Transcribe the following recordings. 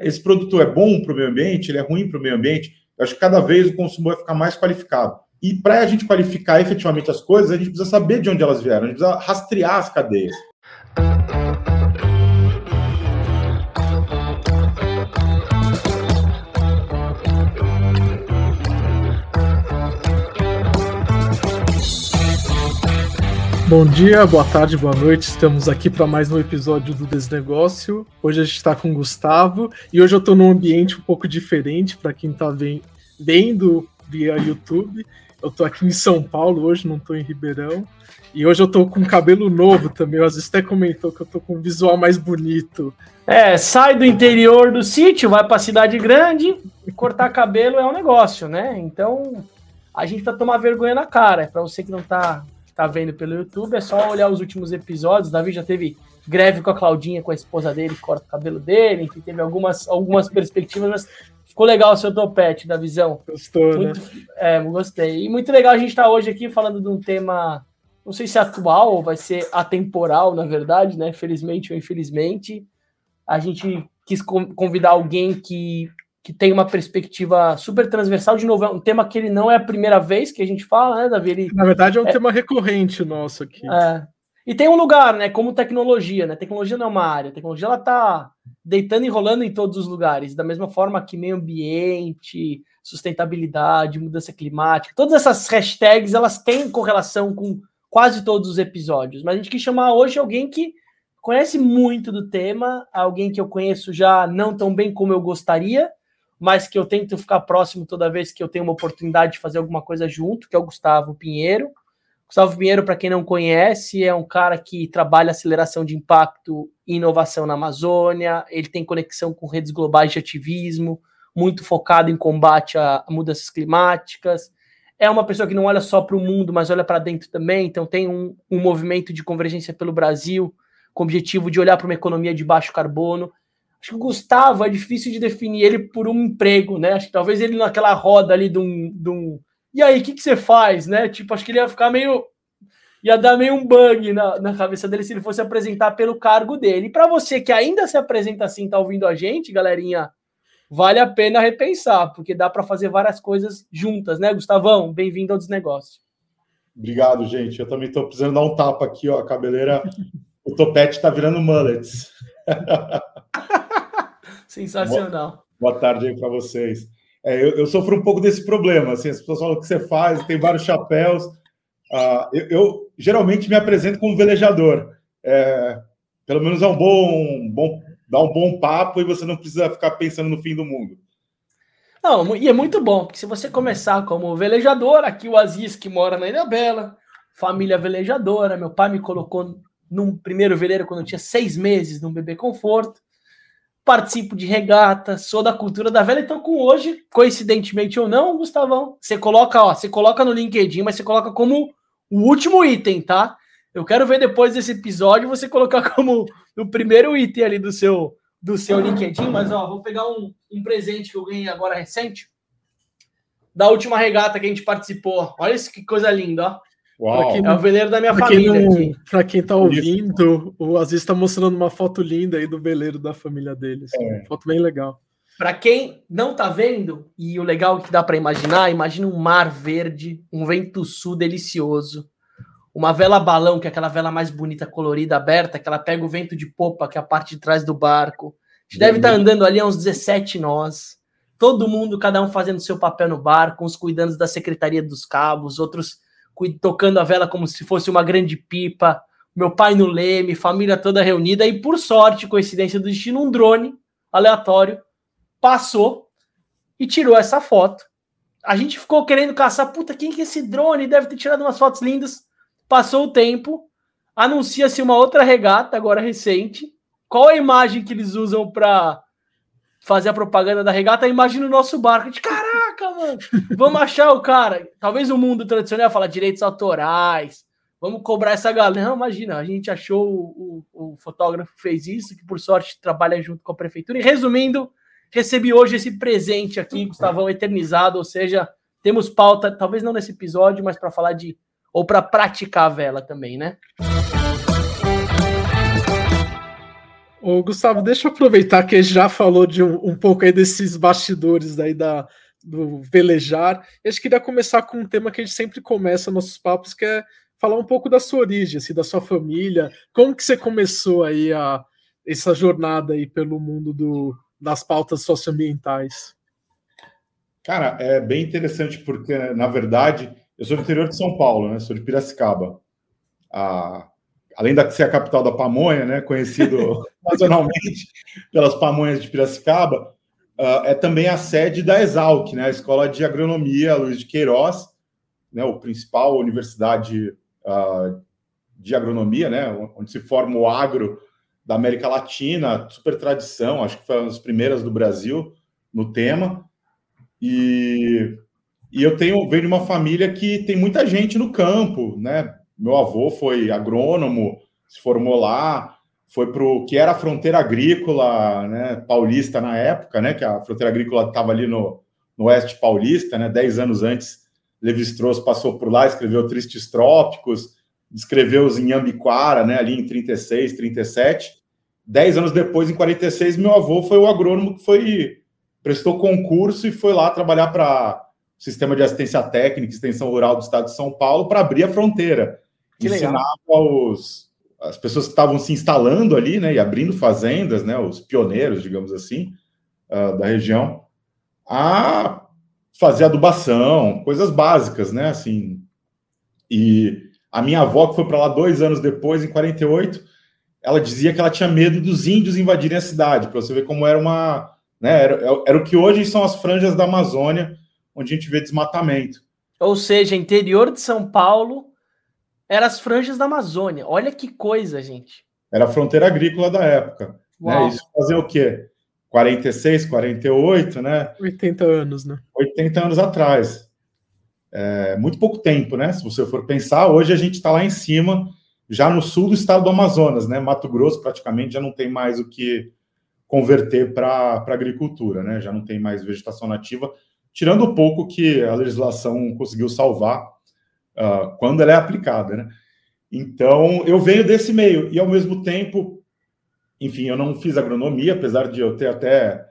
esse produto é bom para o meio ambiente, ele é ruim para o meio ambiente. Eu acho que cada vez o consumo vai ficar mais qualificado. E para a gente qualificar efetivamente as coisas, a gente precisa saber de onde elas vieram, a gente precisa rastrear as cadeias. Bom dia, boa tarde, boa noite. Estamos aqui para mais um episódio do Desnegócio. Hoje a gente está com o Gustavo e hoje eu estou num ambiente um pouco diferente para quem está vendo via YouTube. Eu estou aqui em São Paulo hoje, não estou em Ribeirão. E hoje eu estou com cabelo novo também. O Aziz até comentou que eu estou com um visual mais bonito. É, sai do interior do sítio, vai para a cidade grande, cortar cabelo é um negócio, né? Então a gente tá tomar vergonha na cara. Para você que não está tá vendo pelo YouTube, é só olhar os últimos episódios. Davi já teve greve com a Claudinha, com a esposa dele, corta o cabelo dele, enfim, teve algumas, algumas perspectivas, mas ficou legal o seu topete da visão. Gostou, muito, né? É, gostei. E muito legal a gente estar tá hoje aqui falando de um tema, não sei se é atual ou vai ser atemporal, na verdade, né? Felizmente ou infelizmente. A gente quis convidar alguém que que tem uma perspectiva super transversal. De novo, é um tema que ele não é a primeira vez que a gente fala, né, Davi? Ele, Na verdade, é um é, tema recorrente nosso aqui. É, e tem um lugar, né? Como tecnologia, né? Tecnologia não é uma área. A tecnologia ela tá deitando e rolando em todos os lugares, da mesma forma que meio ambiente, sustentabilidade, mudança climática, todas essas hashtags elas têm correlação com quase todos os episódios. Mas a gente quis chamar hoje alguém que conhece muito do tema, alguém que eu conheço já não tão bem como eu gostaria, mas que eu tento ficar próximo toda vez que eu tenho uma oportunidade de fazer alguma coisa junto, que é o Gustavo Pinheiro. Gustavo Pinheiro, para quem não conhece, é um cara que trabalha aceleração de impacto e inovação na Amazônia, ele tem conexão com redes globais de ativismo, muito focado em combate a mudanças climáticas. É uma pessoa que não olha só para o mundo, mas olha para dentro também, então tem um, um movimento de convergência pelo Brasil, com o objetivo de olhar para uma economia de baixo carbono. Acho que o Gustavo é difícil de definir ele por um emprego, né? Acho que talvez ele naquela roda ali de um. De um e aí, o que, que você faz, né? Tipo, acho que ele ia ficar meio. ia dar meio um bug na, na cabeça dele se ele fosse apresentar pelo cargo dele. E para você que ainda se apresenta assim, tá ouvindo a gente, galerinha, vale a pena repensar, porque dá para fazer várias coisas juntas, né, Gustavão? Bem-vindo ao Desnegócio. Obrigado, gente. Eu também estou precisando dar um tapa aqui, ó. A cabeleira, o topete está virando mullets. Sensacional. Boa, boa tarde aí para vocês. É, eu, eu, sofro um pouco desse problema. Assim, as pessoas falam o que você faz, tem vários chapéus. Uh, eu, eu, geralmente me apresento como velejador. É, pelo menos é um bom, bom, dá um bom papo e você não precisa ficar pensando no fim do mundo. Não, e é muito bom, porque se você começar como velejador, aqui o Aziz que mora na Ilha Bela, família velejadora, meu pai me colocou num primeiro veleiro quando eu tinha seis meses, num bebê conforto participo de regata, sou da cultura da velha, então com hoje, coincidentemente ou não, Gustavão, você coloca, ó, você coloca no LinkedIn, mas você coloca como o último item, tá? Eu quero ver depois desse episódio você colocar como o primeiro item ali do seu do seu LinkedIn, mas ó, vou pegar um, um presente que eu ganhei agora recente da última regata que a gente participou. Olha isso que coisa linda, ó. Uau. Quem, é o veleiro da minha pra família. Quem para quem tá ouvindo, o Aziz está mostrando uma foto linda aí do veleiro da família deles. É. Foto bem legal. Para quem não tá vendo, e o legal que dá para imaginar, imagina um mar verde, um vento sul delicioso, uma vela balão, que é aquela vela mais bonita, colorida, aberta, que ela pega o vento de popa, que é a parte de trás do barco. A gente deve estar tá andando ali a uns 17 nós. Todo mundo, cada um fazendo seu papel no barco, uns cuidando da Secretaria dos Cabos, outros tocando a vela como se fosse uma grande pipa, meu pai no leme, família toda reunida, e por sorte, coincidência do destino, um drone aleatório passou e tirou essa foto. A gente ficou querendo caçar, puta, quem que é esse drone? Deve ter tirado umas fotos lindas. Passou o tempo, anuncia-se uma outra regata, agora recente. Qual a imagem que eles usam para fazer a propaganda da regata? Imagina o nosso barco. De caralho! Caraca, mano, vamos achar o cara. Talvez o mundo tradicional fala direitos autorais, vamos cobrar essa galera. Não, imagina, a gente achou o, o, o fotógrafo fez isso, que por sorte trabalha junto com a prefeitura. E resumindo, recebi hoje esse presente aqui, Gustavão, eternizado, ou seja, temos pauta, talvez não nesse episódio, mas para falar de. ou para praticar a vela também, né? Ô, Gustavo, deixa eu aproveitar que já falou de um, um pouco aí desses bastidores aí da, do velejar. Eu acho que queria começar com um tema que a gente sempre começa nossos papos, que é falar um pouco da sua origem, assim, da sua família. Como que você começou aí a, essa jornada aí pelo mundo do, das pautas socioambientais? Cara, é bem interessante porque, na verdade, eu sou do interior de São Paulo, né? Sou de Piracicaba. Ah, além de ser a capital da pamonha, né? Conhecido nacionalmente pelas pamonhas de Piracicaba, uh, é também a sede da Exalc, né? A Escola de Agronomia Luiz de Queiroz, né? O principal universidade uh, de agronomia, né? Onde se forma o agro da América Latina, super tradição, acho que foi uma das primeiras do Brasil no tema. E, e eu tenho venho de uma família que tem muita gente no campo, né? Meu avô foi agrônomo, se formou lá, foi para o que era a fronteira agrícola, né, paulista na época, né? Que a fronteira agrícola estava ali no, no oeste paulista, né? Dez anos antes, Levi-Strauss passou por lá, escreveu Tristes Trópicos, descreveu os Inhambiquara, né? Ali em 36, 37 Dez anos depois, em 46, meu avô foi o agrônomo que foi prestou concurso e foi lá trabalhar para o Sistema de Assistência Técnica e Extensão Rural do Estado de São Paulo para abrir a fronteira. Que Ensinava os, as pessoas que estavam se instalando ali, né, e abrindo fazendas, né, os pioneiros, digamos assim, uh, da região, a fazer adubação, coisas básicas, né, assim. E a minha avó, que foi para lá dois anos depois, em 48, ela dizia que ela tinha medo dos índios invadirem a cidade, para você ver como era uma. Né, era, era o que hoje são as franjas da Amazônia, onde a gente vê desmatamento. Ou seja, interior de São Paulo eram as franjas da Amazônia. Olha que coisa, gente. Era a fronteira agrícola da época. Né? Isso fazer o quê? 46, 48, né? 80 anos, né? 80 anos atrás. É, muito pouco tempo, né? Se você for pensar, hoje a gente está lá em cima já no sul do estado do Amazonas, né? Mato Grosso praticamente já não tem mais o que converter para agricultura, né? Já não tem mais vegetação nativa, tirando o pouco que a legislação conseguiu salvar uh, quando ela é aplicada, né? Então, eu venho desse meio e, ao mesmo tempo, enfim, eu não fiz agronomia, apesar de eu ter até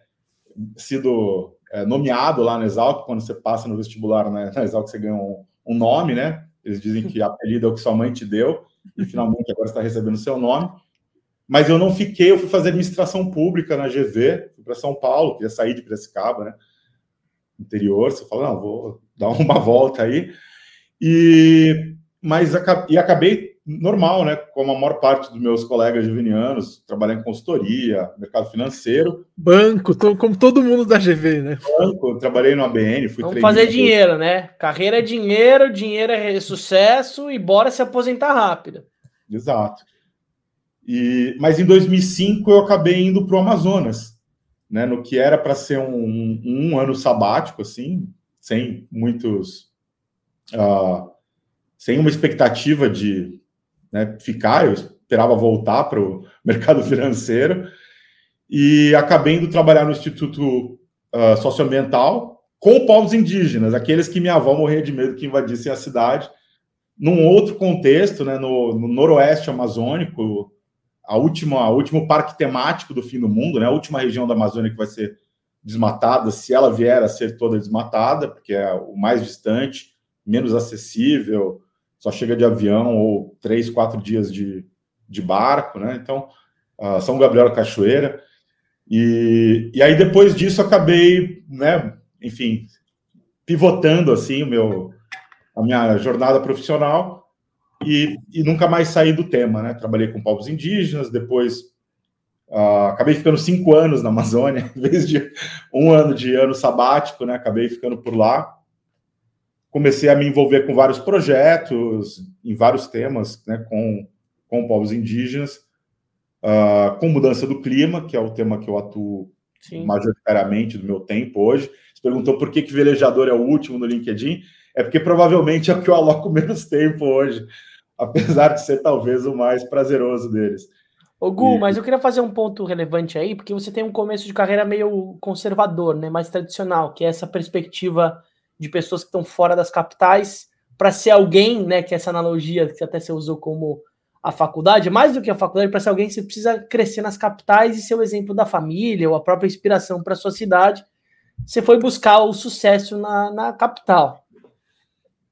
sido é, nomeado lá na Exalc, quando você passa no vestibular né, na Exalc, você ganha um, um nome, né? Eles dizem que apelido é o que sua mãe te deu e finalmente agora está recebendo seu nome. Mas eu não fiquei, eu fui fazer administração pública na GV, fui para São Paulo, queria sair de Piracicaba, né? Interior, você fala, não, vou dar uma volta aí. E, mas e acabei normal, né? Como a maior parte dos meus colegas juvenianos, trabalhando em consultoria, mercado financeiro. Banco, tô, como todo mundo da GV, né? Banco, trabalhei no ABN, fui Vamos fazer dinheiro, né? Carreira é dinheiro, dinheiro é sucesso e bora se aposentar rápido. Exato. E, mas em 2005 eu acabei indo para o Amazonas, né? No que era para ser um, um, um, ano sabático, assim, sem muitos. Uh, sem uma expectativa de né, ficar, eu esperava voltar para o mercado financeiro e acabei indo trabalhar no Instituto uh, Socioambiental com povos indígenas, aqueles que minha avó morria de medo que invadissem a cidade, num outro contexto, né, no, no noroeste amazônico, a última, a último parque temático do fim do mundo, né, a última região da Amazônia que vai ser desmatada, se ela vier a ser toda desmatada, porque é o mais distante, menos acessível, só chega de avião ou três, quatro dias de, de barco, né? Então, uh, São Gabriel Cachoeira. E, e aí, depois disso, acabei, né, enfim, pivotando, assim, o meu, a minha jornada profissional e, e nunca mais saí do tema, né? Trabalhei com povos indígenas, depois uh, acabei ficando cinco anos na Amazônia, em vez de um ano de ano sabático, né? Acabei ficando por lá comecei a me envolver com vários projetos, em vários temas, né, com, com povos indígenas, uh, com mudança do clima, que é o tema que eu atuo Sim. majoritariamente do meu tempo hoje. Você perguntou por que, que velejador é o último no LinkedIn? É porque provavelmente é o que eu aloco menos tempo hoje, apesar de ser talvez o mais prazeroso deles. Ô Gu, e... mas eu queria fazer um ponto relevante aí, porque você tem um começo de carreira meio conservador, né, mais tradicional, que é essa perspectiva de pessoas que estão fora das capitais para ser alguém, né, que essa analogia que até você usou como a faculdade, mais do que a faculdade, para ser alguém você precisa crescer nas capitais e ser o exemplo da família ou a própria inspiração para sua cidade. Você foi buscar o sucesso na, na capital.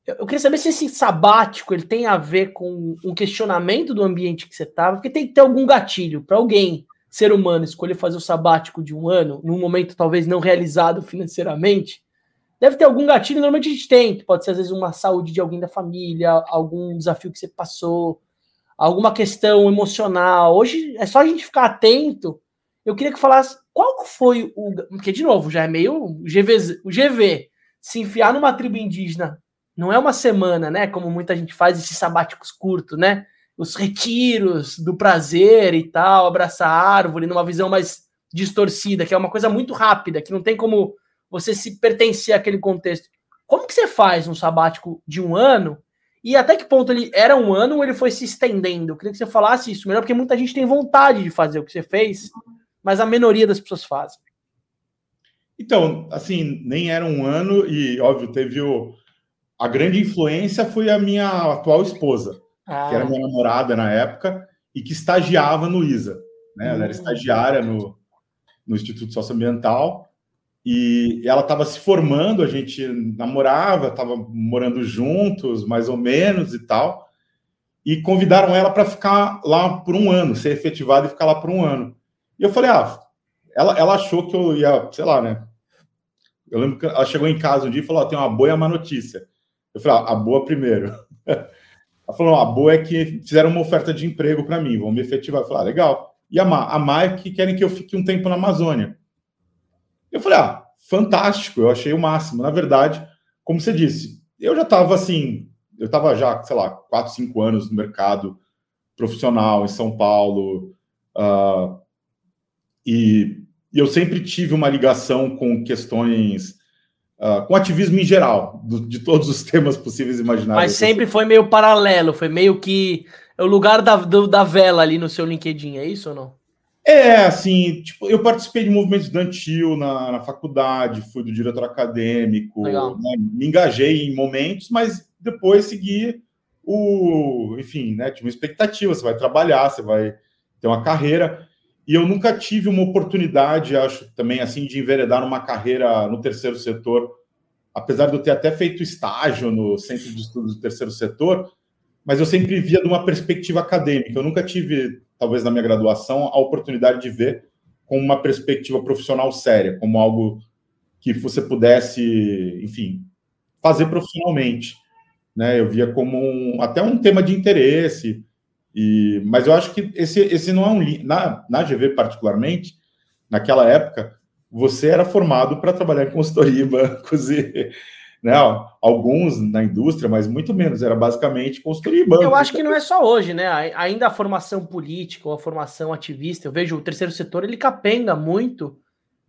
Eu queria saber se esse sabático ele tem a ver com um questionamento do ambiente que você estava, porque tem que ter algum gatilho para alguém, ser humano, escolher fazer o sabático de um ano, num momento talvez não realizado financeiramente. Deve ter algum gatilho, normalmente a gente tem, pode ser às vezes uma saúde de alguém da família, algum desafio que você passou, alguma questão emocional. Hoje é só a gente ficar atento. Eu queria que falasse qual foi o. Porque, de novo, já é meio o GV, o GV se enfiar numa tribo indígena não é uma semana, né? Como muita gente faz esses sabáticos curtos, né? Os retiros do prazer e tal, abraçar a árvore numa visão mais distorcida, que é uma coisa muito rápida, que não tem como você se pertencer àquele contexto. Como que você faz um sabático de um ano? E até que ponto ele era um ano ou ele foi se estendendo? Eu queria que você falasse isso melhor, porque muita gente tem vontade de fazer o que você fez, mas a minoria das pessoas fazem. Então, assim, nem era um ano e, óbvio, teve o, a grande influência foi a minha atual esposa, ah. que era minha namorada na época e que estagiava no ISA. Né? Ela era hum. estagiária no, no Instituto Socioambiental e ela estava se formando, a gente namorava, estava morando juntos, mais ou menos e tal, e convidaram ela para ficar lá por um ano, ser efetivada e ficar lá por um ano. E eu falei, ah, ela, ela achou que eu ia, sei lá, né? Eu lembro que ela chegou em casa um dia e falou: tem uma boa e uma notícia. Eu falei, ah, a boa primeiro. Ela falou, a boa é que fizeram uma oferta de emprego para mim, vão me efetivar. Eu falei, ah, legal. E a Má? A Má é que querem que eu fique um tempo na Amazônia. Eu falei, ah, fantástico, eu achei o máximo. Na verdade, como você disse, eu já estava assim, eu estava já, sei lá, 4, 5 anos no mercado profissional em São Paulo, uh, e, e eu sempre tive uma ligação com questões Uh, com ativismo em geral, do, de todos os temas possíveis e imagináveis. Mas sempre foi meio paralelo, foi meio que o lugar da, do, da vela ali no seu LinkedIn, é isso ou não? É, assim, tipo, eu participei de movimento estudantil na, na faculdade, fui do diretor acadêmico, né, me engajei em momentos, mas depois segui o, enfim, né, tinha uma expectativa, você vai trabalhar, você vai ter uma carreira, e eu nunca tive uma oportunidade, acho também assim, de enveredar numa carreira no terceiro setor, apesar de eu ter até feito estágio no Centro de Estudos do Terceiro Setor, mas eu sempre via de uma perspectiva acadêmica. Eu nunca tive, talvez na minha graduação, a oportunidade de ver com uma perspectiva profissional séria, como algo que você pudesse, enfim, fazer profissionalmente. Né? Eu via como um, até um tema de interesse, e, mas eu acho que esse, esse não é um. Na, na GV, particularmente, naquela época, você era formado para trabalhar em consultoria bancos e. Né, alguns na indústria, mas muito menos, era basicamente em bancos. Eu acho que não é só hoje, né? Ainda a formação política ou a formação ativista, eu vejo o terceiro setor, ele capenga muito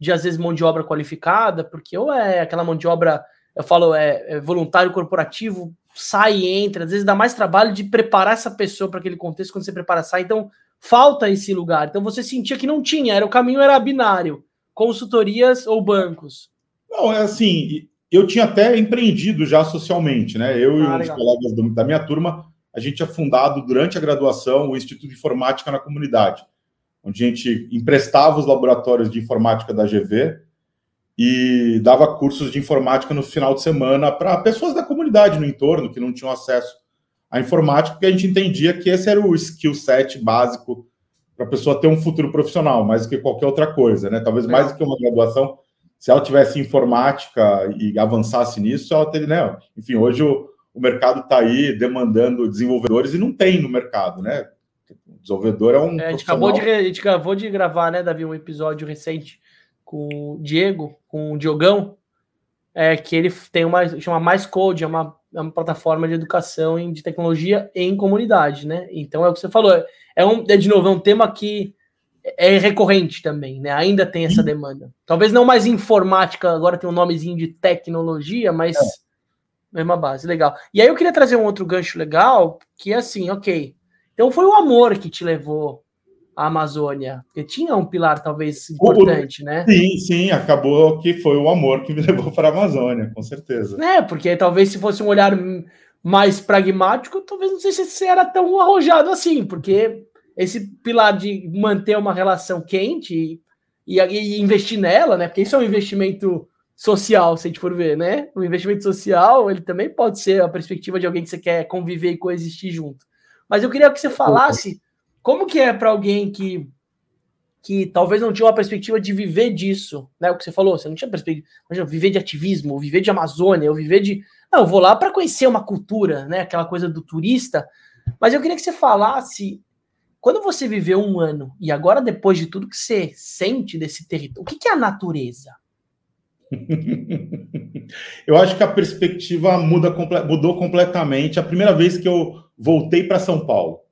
de, às vezes, mão de obra qualificada, porque ou é aquela mão de obra, eu falo, é, é voluntário corporativo sai e entra, às vezes dá mais trabalho de preparar essa pessoa para aquele contexto quando você prepara sai. Então, falta esse lugar. Então você sentia que não tinha, era o caminho era binário, consultorias ou bancos. Não, é assim, eu tinha até empreendido já socialmente, né? Eu ah, e uns colegas do, da minha turma, a gente tinha fundado durante a graduação o Instituto de Informática na Comunidade, onde a gente emprestava os laboratórios de informática da GV e dava cursos de informática no final de semana para pessoas da comunidade no entorno que não tinham acesso à informática, porque a gente entendia que esse era o skill set básico para a pessoa ter um futuro profissional, mais do que qualquer outra coisa, né? Talvez mais do que uma graduação, se ela tivesse informática e avançasse nisso, ela teria, né? Enfim, hoje o, o mercado está aí demandando desenvolvedores e não tem no mercado, né? O desenvolvedor é um. É, a, gente acabou de, a gente acabou de gravar, né, Davi, um episódio recente com o Diego, com o Diogão, é que ele tem uma chama Mais Code, é uma, é uma plataforma de educação em, de tecnologia em comunidade, né? Então é o que você falou, é um é, de novo é um tema que é recorrente também, né? Ainda tem essa demanda. Talvez não mais informática, agora tem um nomezinho de tecnologia, mas é. mesma base, legal. E aí eu queria trazer um outro gancho legal, que é assim, ok. Então foi o amor que te levou a Amazônia? Porque tinha um pilar talvez importante, o, né? Sim, sim, acabou que foi o amor que me levou para a Amazônia, com certeza. É, porque talvez se fosse um olhar mais pragmático, talvez não sei se você era tão arrojado assim, porque esse pilar de manter uma relação quente e, e, investir nela, né? Porque isso é um investimento social, se a gente for ver, né? O investimento social, ele também pode ser a perspectiva de alguém que você quer conviver e coexistir junto. Mas eu queria que você falasse como que é para alguém que que talvez não tinha uma perspectiva de viver disso, né? O que você falou, você não tinha perspectiva, imagina, viver de ativismo, viver de Amazônia, ou viver de, não, eu vou lá para conhecer uma cultura, né? Aquela coisa do turista. Mas eu queria que você falasse quando você viveu um ano e agora depois de tudo que você sente desse território, o que, que é a natureza? eu acho que a perspectiva muda, mudou completamente a primeira vez que eu voltei para São Paulo.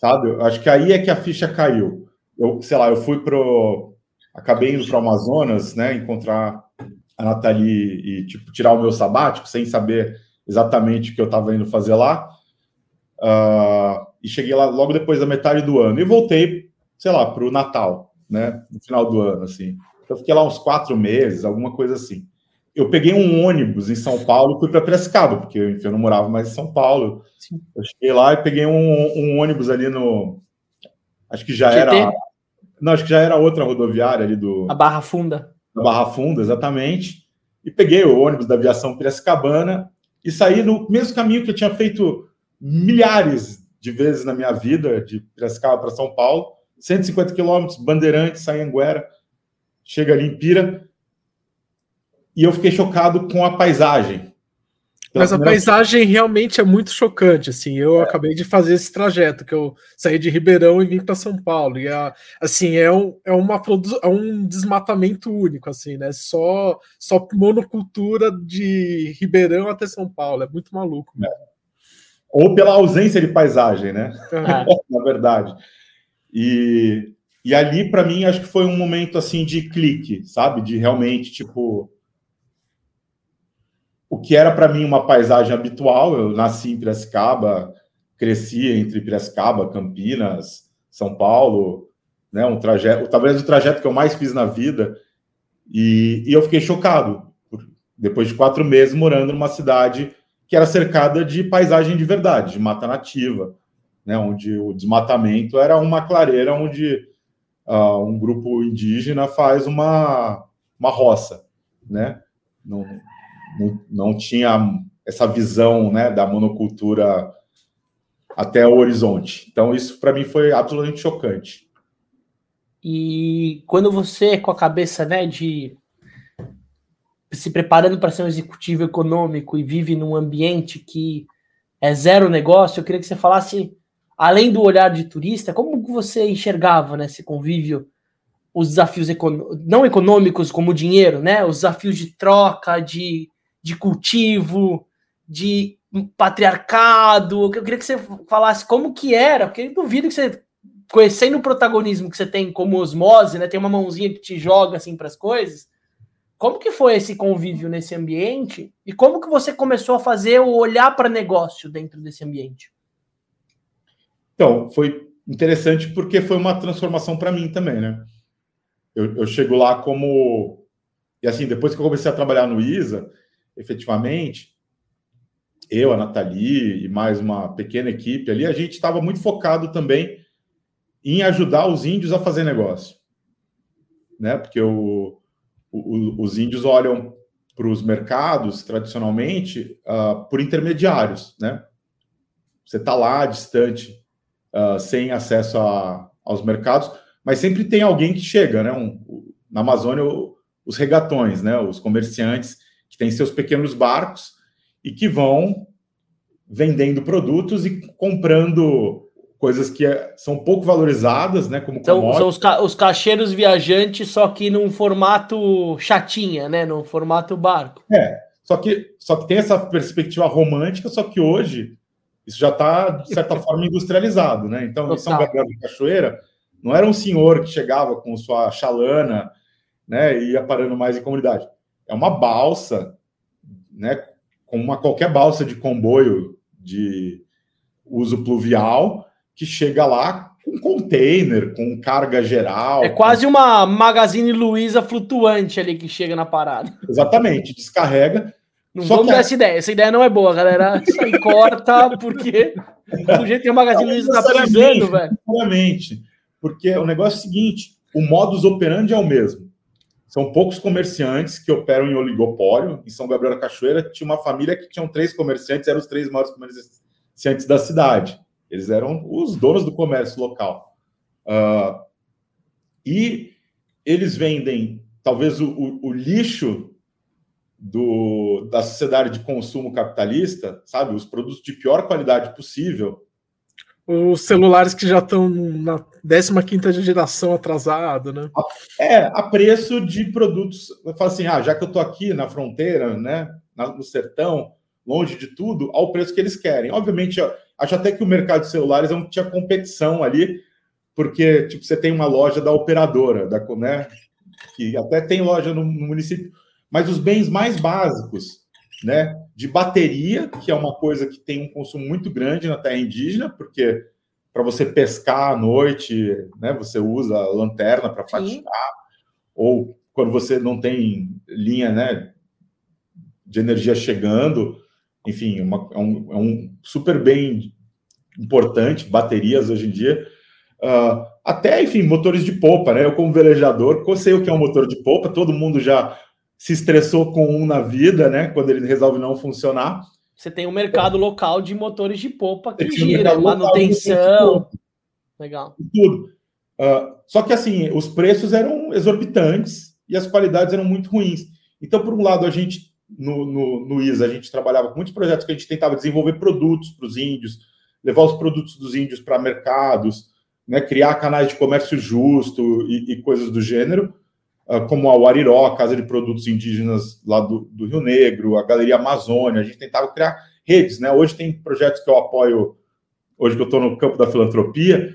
Sabe? Eu acho que aí é que a ficha caiu. Eu, sei lá, eu fui pro. Acabei indo para Amazonas, né? Encontrar a Nathalie e tipo, tirar o meu sabático, sem saber exatamente o que eu estava indo fazer lá. Uh, e cheguei lá logo depois da metade do ano. E voltei, sei lá, para o Natal, né? No final do ano, assim. Eu fiquei lá uns quatro meses, alguma coisa assim. Eu peguei um ônibus em São Paulo e fui para Piracicaba, porque enfim, eu não morava mais em São Paulo. Sim. Eu cheguei lá e peguei um, um, ônibus ali no. Acho que já GT? era. Não, acho que já era outra rodoviária ali do. A Barra Funda. A Barra Funda, exatamente. E peguei o ônibus da aviação Piracicabana e saí no mesmo caminho que eu tinha feito milhares de vezes na minha vida, de Piracicaba para São Paulo. 150 quilômetros, Bandeirantes, Sayanguera chega ali em Pira, e eu fiquei chocado com a paisagem. Mas a paisagem realmente é muito chocante, assim. Eu é. acabei de fazer esse trajeto, que eu saí de Ribeirão e vim para São Paulo. E a, assim, é um, é, uma é um desmatamento único, assim, né? Só, só monocultura de Ribeirão até São Paulo. É muito maluco. É. Ou pela ausência de paisagem, né? Na verdade. E, e ali, para mim, acho que foi um momento assim de clique, sabe? De realmente, tipo. O que era para mim uma paisagem habitual, eu nasci em Piracicaba, cresci entre Piracicaba, Campinas, São Paulo, né? Um trajeto, talvez o trajeto que eu mais fiz na vida, e, e eu fiquei chocado depois de quatro meses morando numa cidade que era cercada de paisagem de verdade, de mata nativa, né? Onde o desmatamento era uma clareira onde uh, um grupo indígena faz uma, uma roça, né? Não, não, não tinha essa visão né, da monocultura até o horizonte. Então, isso para mim foi absolutamente chocante. E quando você, com a cabeça né, de se preparando para ser um executivo econômico e vive num ambiente que é zero negócio, eu queria que você falasse além do olhar de turista, como você enxergava nesse né, convívio os desafios não econômicos como o dinheiro, né? Os desafios de troca, de, de cultivo, de patriarcado. Eu queria que você falasse como que era, porque eu duvido que você, conhecendo o protagonismo que você tem como osmose, né? Tem uma mãozinha que te joga assim para as coisas. Como que foi esse convívio nesse ambiente e como que você começou a fazer o olhar para negócio dentro desse ambiente? Então, foi interessante porque foi uma transformação para mim também, né? Eu, eu, chego lá como. E assim, depois que eu comecei a trabalhar no ISA, efetivamente, eu, a Nathalie e mais uma pequena equipe ali, a gente estava muito focado também em ajudar os índios a fazer negócio. Né? Porque o, os índios olham para os mercados, tradicionalmente, uh, por intermediários. Né? Você está lá, distante, uh, sem acesso a, aos mercados, mas sempre tem alguém que chega, né? Um, na Amazônia, os regatões, né? Os comerciantes que têm seus pequenos barcos e que vão vendendo produtos e comprando coisas que é, são pouco valorizadas, né? Como são, são os, ca os cacheiros viajantes, só que num formato chatinha, né? Num formato barco. É, só que, só que tem essa perspectiva romântica, só que hoje isso já está, de certa forma, industrializado, né? Então, Total. em São Gabriel de Cachoeira, não era um senhor que chegava com sua chalana, né, e ia parando mais em comunidade. É uma balsa, né, como uma qualquer balsa de comboio de uso pluvial, que chega lá com container, com carga geral. É quase uma Magazine Luiza flutuante ali que chega na parada. Exatamente, descarrega Não Só vamos dar essa ideia. Essa ideia não é boa, galera. Isso aí corta, porque do jeito que o Magazine Luiza está precisando, velho. Exatamente. Porque o negócio é o seguinte: o modus operandi é o mesmo. São poucos comerciantes que operam em oligopólio. Em São Gabriel da Cachoeira tinha uma família que tinham três comerciantes, eram os três maiores comerciantes da cidade. Eles eram os donos do comércio local. Uh, e eles vendem talvez o, o, o lixo do, da sociedade de consumo capitalista, sabe? Os produtos de pior qualidade possível. Os celulares que já estão na 15 geração atrasado, né? É, a preço de produtos. Eu falo assim, ah, já que eu estou aqui na fronteira, né? No sertão, longe de tudo, ao preço que eles querem. Obviamente, acho até que o mercado de celulares é um, tinha competição ali, porque tipo, você tem uma loja da operadora, da, né? Que até tem loja no, no município mas os bens mais básicos, né, de bateria, que é uma coisa que tem um consumo muito grande na terra indígena, porque para você pescar à noite, né, você usa lanterna para fatiar, ou quando você não tem linha, né, de energia chegando, enfim, uma, é, um, é, um, super bem importante, baterias hoje em dia. Uh, até, enfim, motores de polpa, né? Eu, como velejador, sei o que é um motor de polpa, todo mundo já se estressou com um na vida, né? Quando ele resolve não funcionar. Você tem um mercado local de motores de popa que gira, um manutenção. Legal. Tudo. Uh, só que assim, os preços eram exorbitantes e as qualidades eram muito ruins. Então, por um lado, a gente, no, no, no ISA, a gente trabalhava com muitos projetos que a gente tentava desenvolver produtos para os índios, levar os produtos dos índios para mercados, né, criar canais de comércio justo e, e coisas do gênero. Ah, como a Wariró, a Casa de Produtos Indígenas lá do, do, Rio Negro, a Galeria Amazônia, a gente tentava criar redes, né? Hoje tem projetos que eu apoio, hoje que eu estou no campo da filantropia,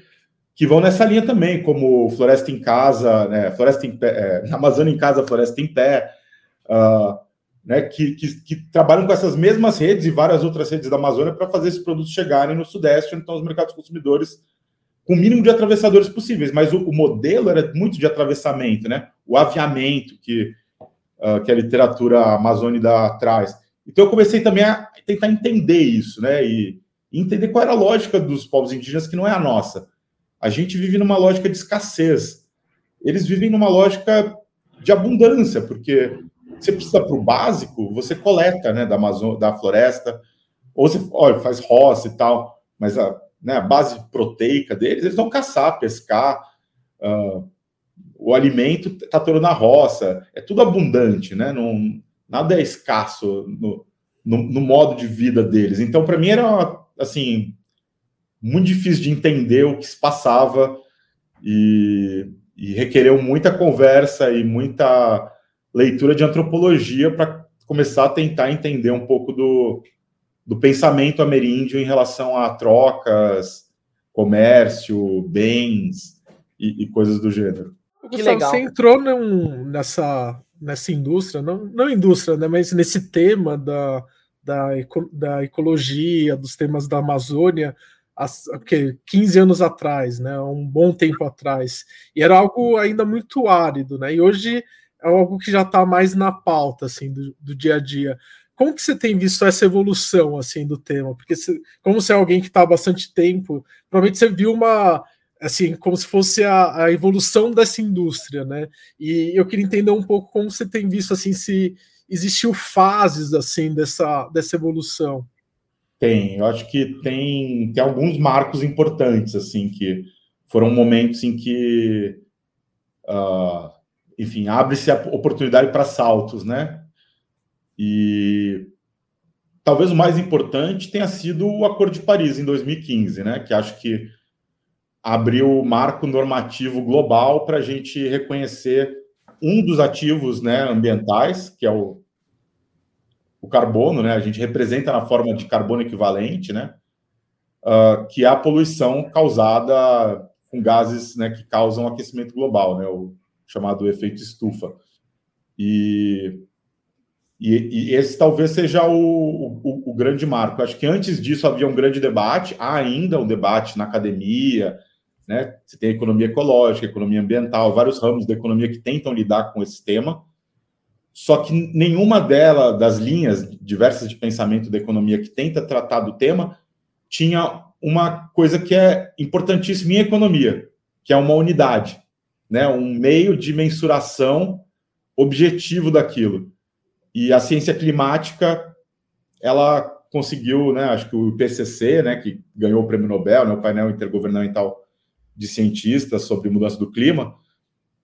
que vão nessa linha também, como Floresta em Casa, né? Floresta em Pé, é, Amazônia em Casa, Floresta em Pé, uh, né? Que, que, que, trabalham com essas mesmas redes e várias outras redes da Amazônia para fazer esses produtos chegarem no Sudeste, estão os mercados consumidores com o mínimo de atravessadores possíveis, mas o, o, modelo era muito de atravessamento, né? O aviamento que, uh, que a literatura amazônica traz. Então eu comecei também a tentar entender isso, né? E, e entender qual era a lógica dos povos indígenas que não é a nossa. A gente vive numa lógica de escassez. Eles vivem numa lógica de abundância, porque você precisa para o básico, você coleta, né, da Amazônia, da floresta, ou você olha, faz roça e tal, mas a né, a base proteica deles, eles vão caçar, pescar, uh, o alimento está todo na roça, é tudo abundante, né? Não, nada é escasso no, no, no modo de vida deles. Então, para mim, era assim muito difícil de entender o que se passava e, e requereu muita conversa e muita leitura de antropologia para começar a tentar entender um pouco do, do pensamento ameríndio em relação a trocas, comércio, bens e, e coisas do gênero. Que Gustavo, legal. Você entrou num, nessa, nessa indústria, não, não indústria, né, mas nesse tema da, da, da ecologia, dos temas da Amazônia, que 15 anos atrás, né, um bom tempo atrás, e era algo ainda muito árido, né, e hoje é algo que já está mais na pauta, assim, do, do dia a dia. Como que você tem visto essa evolução assim do tema? Porque se, como você é alguém que está há bastante tempo, provavelmente você viu uma assim como se fosse a, a, evolução dessa indústria, né? E eu queria entender um pouco como você tem visto assim se existiu fases assim dessa dessa evolução. Tem, eu acho que tem, tem alguns marcos importantes assim que foram momentos em que, uh, enfim, abre-se a oportunidade para saltos, né? E talvez o mais importante tenha sido o Acordo de Paris em 2015, né? Que acho que abriu o marco normativo global para a gente reconhecer um dos ativos né, ambientais, que é o, o carbono, né? A gente representa na forma de carbono equivalente, né? Uh, que é a poluição causada com gases né, que causam aquecimento global, né? O chamado efeito estufa. E e, e, esse talvez seja o, o, o, grande marco. Acho que antes disso havia um grande debate, há ainda um debate na academia, né? Você tem economia ecológica, economia ambiental, vários ramos da economia que tentam lidar com esse tema. só que nenhuma delas, das linhas diversas de pensamento da economia que tenta tratar do tema, tinha uma coisa que é importantíssima em economia, que é uma unidade, né? um meio de mensuração objetivo daquilo. E a ciência climática, ela conseguiu, né, acho que o IPCC, né, que ganhou o prêmio Nobel, né, o painel intergovernamental de cientistas sobre mudança do clima,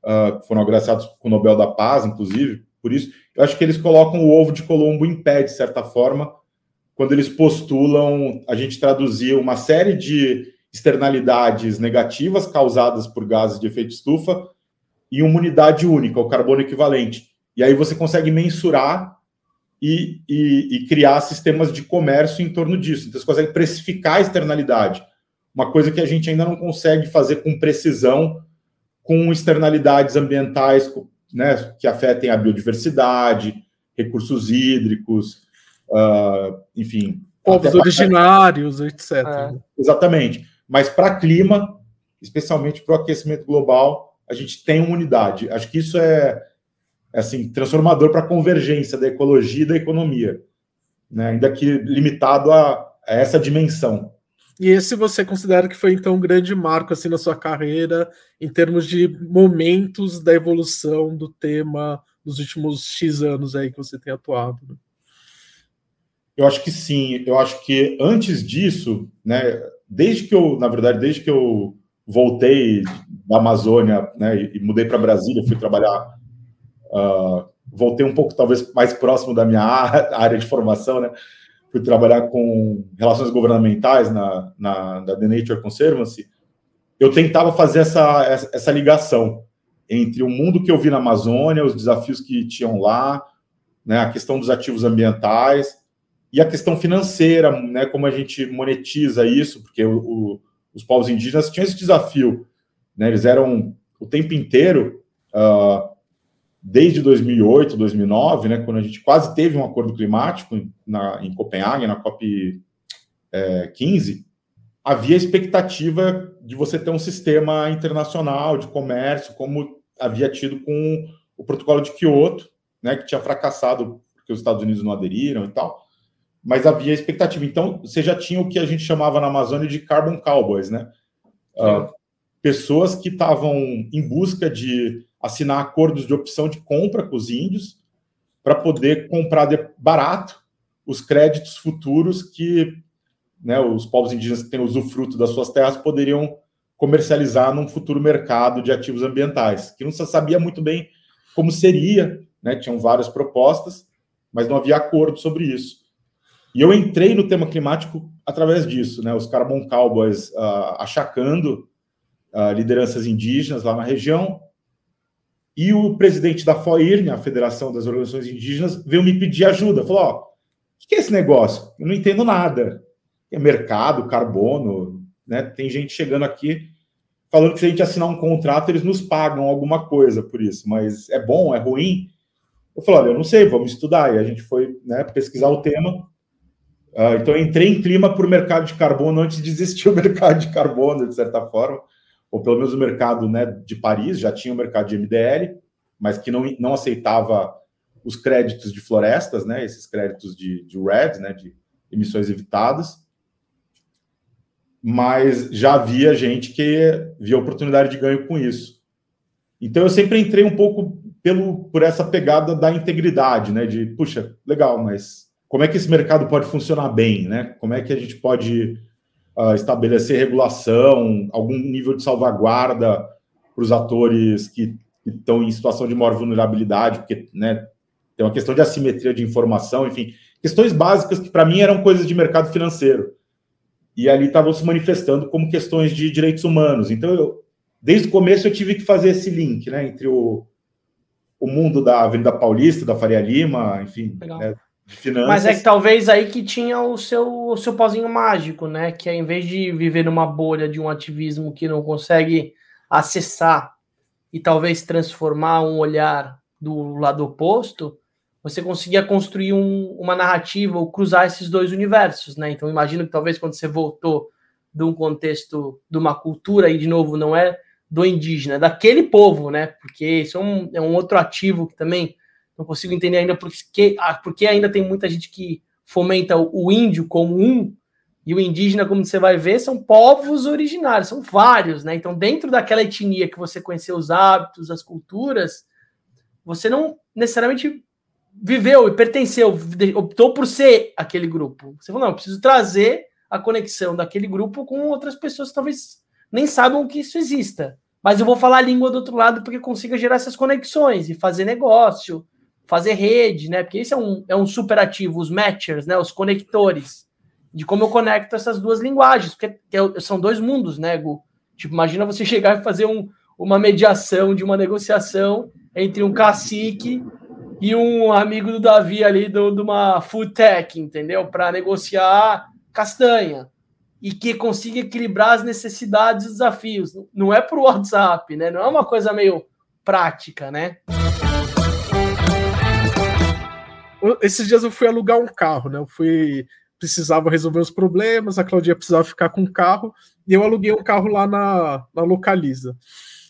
uh, foram agraciados com o Nobel da Paz, inclusive, por isso. Eu acho que eles colocam o ovo de Colombo em pé, de certa forma, quando eles postulam a gente traduzir uma série de externalidades negativas causadas por gases de efeito estufa em uma unidade única, o carbono equivalente. E aí você consegue mensurar e, e, e, criar sistemas de comércio em torno disso. Então você consegue precificar a externalidade. Uma coisa que a gente ainda não consegue fazer com precisão com externalidades ambientais né, que afetem a biodiversidade, recursos hídricos, uh, enfim. Povos originários, etc. É. Exatamente. Mas para clima, especialmente para o aquecimento global, a gente tem uma unidade. Acho que isso é, é assim, transformador para a convergência da ecologia e da economia, né? ainda que limitado a, a essa dimensão. E esse você considera que foi então um grande marco assim na sua carreira em termos de momentos da evolução do tema nos últimos X anos aí que você tem atuado? Né? Eu acho que sim. Eu acho que antes disso, né, desde que eu, na verdade, desde que eu voltei da Amazônia, né, e, mudei para Brasília, fui trabalhar, uh, voltei um pouco talvez mais próximo da minha área de formação, né, fui trabalhar com relações governamentais na, na The Nature Conservancy. Eu tentava fazer essa, essa, essa ligação entre o mundo que eu vi na Amazônia, os desafios que tinham lá, né, a questão dos ativos ambientais e a questão financeira, né, como a gente monetiza isso, porque o, o, os povos indígenas tinham esse desafio, né, eles eram o tempo inteiro, uh, desde 2008, 2009, né, quando a gente quase teve um acordo climático na, em Copenhague, na COP é, 15, havia expectativa de você ter um sistema internacional de comércio, como havia tido com o protocolo de Kyoto, né, que tinha fracassado porque os Estados Unidos não aderiram e tal mas havia expectativa. Então, você já tinha o que a gente chamava na Amazônia de carbon cowboys, né? Uh, pessoas que estavam em busca de assinar acordos de opção de compra com os índios para poder comprar de barato os créditos futuros que né, os povos indígenas que têm usufruto das suas terras poderiam comercializar num futuro mercado de ativos ambientais, que não se sabia muito bem como seria, né, tinham várias propostas, mas não havia acordo sobre isso. E eu entrei no tema climático através disso, né? Os Carbon Cowboys uh, achacando uh, lideranças indígenas lá na região. E o presidente da FOIRN, a Federação das Organizações Indígenas, veio me pedir ajuda. Falou: Ó, o que é esse negócio? Eu não entendo nada. É mercado, carbono, né? Tem gente chegando aqui falando que se a gente assinar um contrato, eles nos pagam alguma coisa por isso, mas é bom, é ruim? Eu falei, olha, eu não sei, vamos estudar. E a gente foi né, pesquisar o tema. Uh, então, entrei em clima para o mercado de carbono antes de existir o mercado de carbono, de certa forma, ou pelo menos o mercado né, de Paris, já tinha o mercado de MDL, mas que não, não aceitava os créditos de florestas, né, esses créditos de, de RED, né, de emissões evitadas. Mas já havia gente que via oportunidade de ganho com isso. Então, eu sempre entrei um pouco pelo, por essa pegada da integridade, né, de, puxa, legal, mas como é que esse mercado pode funcionar bem, né? Como é que a gente pode uh, estabelecer regulação, algum nível de salvaguarda para os atores que estão em situação de maior vulnerabilidade, porque né, tem uma questão de assimetria de informação, enfim, questões básicas que para mim eram coisas de mercado financeiro. E ali estavam se manifestando como questões de direitos humanos. Então, eu, desde o começo, eu tive que fazer esse link né, entre o, o mundo da Avenida Paulista, da Faria Lima, enfim, né, de finanças. Mas é que talvez aí que tinha o seu, o seu pozinho mágico, né? Que é, em vez de viver numa bolha de um ativismo que não consegue acessar e talvez transformar um olhar do lado oposto, você conseguia construir um, uma narrativa ou cruzar esses dois universos, né? Então imagino que talvez quando você voltou de um contexto de uma cultura e de novo não é do indígena, é daquele povo, né? Porque isso é um, é um outro ativo que também não consigo entender ainda porque, ah, porque ainda tem muita gente que fomenta o, índio como um, e o indígena, como você vai ver, são povos originários, são vários, né? Então, dentro daquela etnia que você conheceu os hábitos, as culturas, você não necessariamente viveu e pertenceu, optou por ser aquele grupo. Você falou, não, eu preciso trazer a conexão daquele grupo com outras pessoas que talvez nem saibam que isso exista. Mas eu vou falar a língua do outro lado porque consiga gerar essas conexões e fazer negócio, fazer rede, né? Porque esse é um, é um super ativo, os matchers, né? Os conectores. De como eu conecto essas duas linguagens, porque é são dois mundos, né, Gu? Tipo, imagina você chegar e fazer um, uma mediação de uma negociação entre um cacique e um amigo do Davi ali de uma food tech, entendeu? Para negociar castanha e que consiga equilibrar as necessidades e desafios. Não é para o WhatsApp, né? Não é uma coisa meio prática, né? Esses dias eu fui alugar um carro, né? Eu fui precisava resolver os problemas, a Claudia precisava ficar com o carro, e eu aluguei um carro lá na, na Localiza.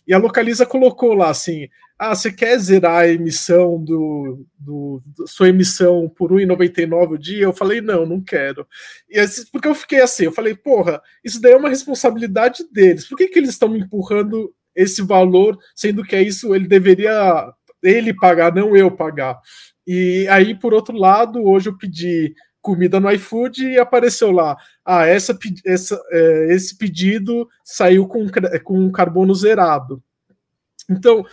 E a Localiza colocou lá assim: ah, você quer zerar a emissão do, do, do sua emissão por R$1,99 o dia? Eu falei, não, não quero. E assim, porque eu fiquei assim, eu falei, porra, isso daí é uma responsabilidade deles. Por que, que eles estão me empurrando esse valor, sendo que é isso ele deveria ele pagar, não eu pagar? E aí, por outro lado, hoje eu pedi comida no iFood e apareceu lá. Ah, essa, essa, é, esse pedido saiu com, com carbono zerado. Então,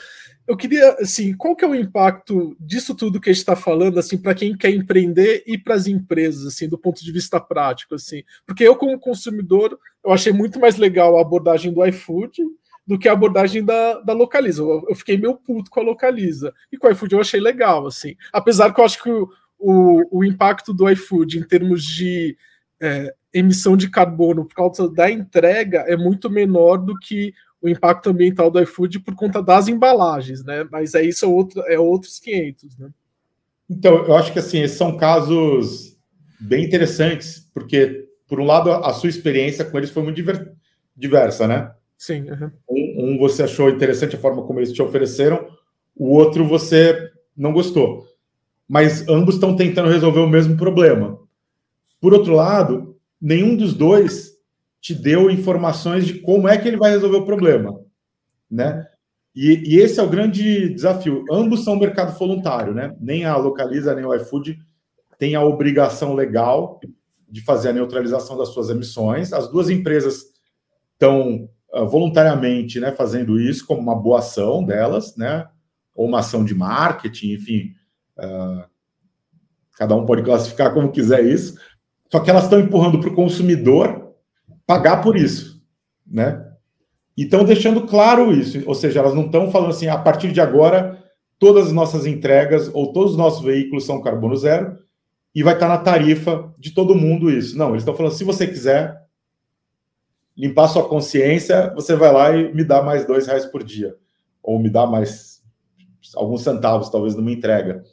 eu queria, assim, qual que é o impacto disso tudo que a gente está falando, assim, para quem quer empreender e para as empresas, assim, do ponto de vista prático, assim? Porque eu, como consumidor, eu achei muito mais legal a abordagem do iFood do que a abordagem da, da Localiza. Eu, eu fiquei meio puto com a Localiza. E com o iFood eu achei legal, assim. Apesar que eu acho que o, o, o impacto do iFood em termos de é, emissão de carbono por causa da entrega é muito menor do que o impacto ambiental do iFood por conta das embalagens, né? Mas é isso é, outro, é outros 500, né? Então, eu acho que assim, esses são casos bem interessantes, porque, por um lado, a sua experiência com eles foi muito diver... diversa, né? Sim. Uhum. Um, um, você achou interessante a forma como eles te ofereceram, o outro você não gostou. Mas ambos estão tentando resolver o mesmo problema. Por outro lado, nenhum dos dois te deu informações de como é que ele vai resolver o problema, né? E, e, esse é o grande desafio. Ambos são mercado voluntário, né? Nem a Localiza nem o iFood tem a obrigação legal de fazer a neutralização das suas emissões. As duas empresas estão voluntariamente, né, fazendo isso como uma boa ação delas, né? Ou uma ação de marketing, enfim. Uh, cada um pode classificar como quiser isso. Só que elas estão empurrando para o consumidor pagar por isso, né? Então, deixando claro isso, ou seja, elas não estão falando assim, a partir de agora, todas as nossas entregas ou todos os nossos veículos são carbono zero e vai estar na tarifa de todo mundo isso. Não, eles estão falando, se você quiser limpar sua consciência, você vai lá e me dá mais dois reais por dia, ou me dá mais alguns centavos, talvez, numa entrega.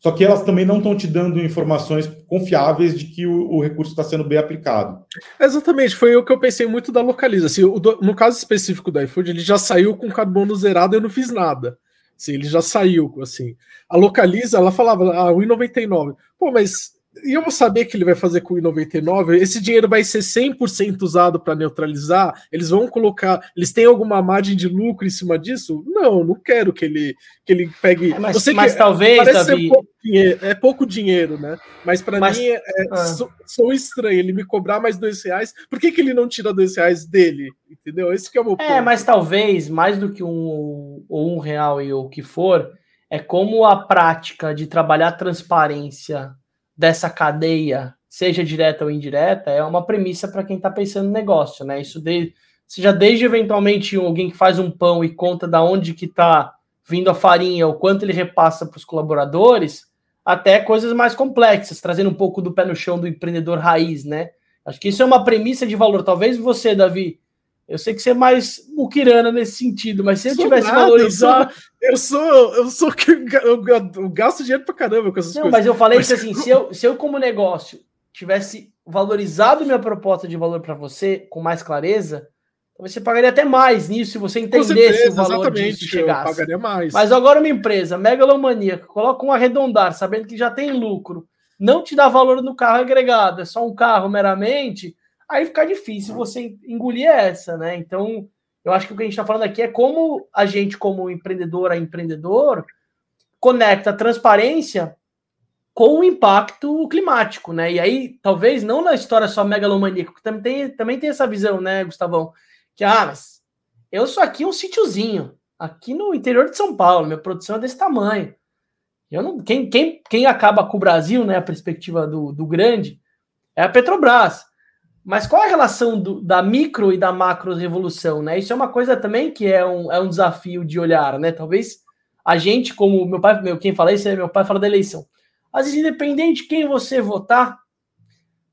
Só que elas também não estão te dando informações confiáveis de que o, o recurso está sendo bem aplicado. Exatamente, foi o que eu pensei muito da Localiza. Assim, o, no caso específico do iFood, ele já saiu com carbono zerado e eu não fiz nada. Assim, ele já saiu, assim. A Localiza, ela falava, ah, 1,99. Pô, mas e eu vou saber que ele vai fazer com o I99, esse dinheiro vai ser 100% usado para neutralizar? Eles vão colocar, eles têm alguma margem de lucro em cima disso? Não, não quero que ele que ele pegue. É, mas, mas que, talvez, Davi... Pouco dinheiro, é pouco dinheiro, né? Mas para mim é, é ah. sou, sou, estranho ele me cobrar mais dois reais. Por que, que ele não tira dois reais dele? Entendeu? Esse que é o meu é, ponto. É, mas talvez mais do que um ou um real e o que for, é como a prática de trabalhar transparência dessa cadeia, seja direta ou indireta, é uma premissa para quem está pensando no negócio, né? Isso de, seja desde eventualmente alguém que faz um pão e conta da onde que está vindo a farinha, o quanto ele repassa para os colaboradores, até coisas mais complexas, trazendo um pouco do pé no chão do empreendedor raiz, né? Acho que isso é uma premissa de valor. Talvez você, Davi, eu sei que você é mais muquirana nesse sentido, mas se eu tivesse nada, valorizado. Eu sou, eu sou, eu, eu gasto dinheiro pra caramba com essas não, coisas. Mas eu falei mas... assim: se eu, se eu, como negócio, tivesse valorizado minha proposta de valor para você com mais clareza, você pagaria até mais nisso se você entendesse certeza, o valor disso chegasse. Eu pagaria mais. Mas agora uma empresa megalomaníaca coloca um arredondar, sabendo que já tem lucro, não te dá valor no carro agregado, é só um carro meramente, aí fica difícil você engolir essa, né? Então, eu acho que o que a gente está falando aqui é como a gente, como empreendedor a empreendedor, conecta a transparência com o impacto climático, né? E aí, talvez não na história só megalomaníaca, porque também tem, também tem essa visão, né, Gustavão? Que, ah, mas eu sou aqui um sítiozinho, aqui no interior de São Paulo, minha produção é desse tamanho. Eu não, quem, quem, quem acaba com o Brasil, né, a perspectiva do, do grande, é a Petrobras. Mas qual a relação do, da micro e da macro revolução, né? Isso é uma coisa também que é um, é um desafio de olhar, né? Talvez a gente, como meu pai, meu, quem fala isso é meu pai, fala da eleição. Às vezes, independente de quem você votar,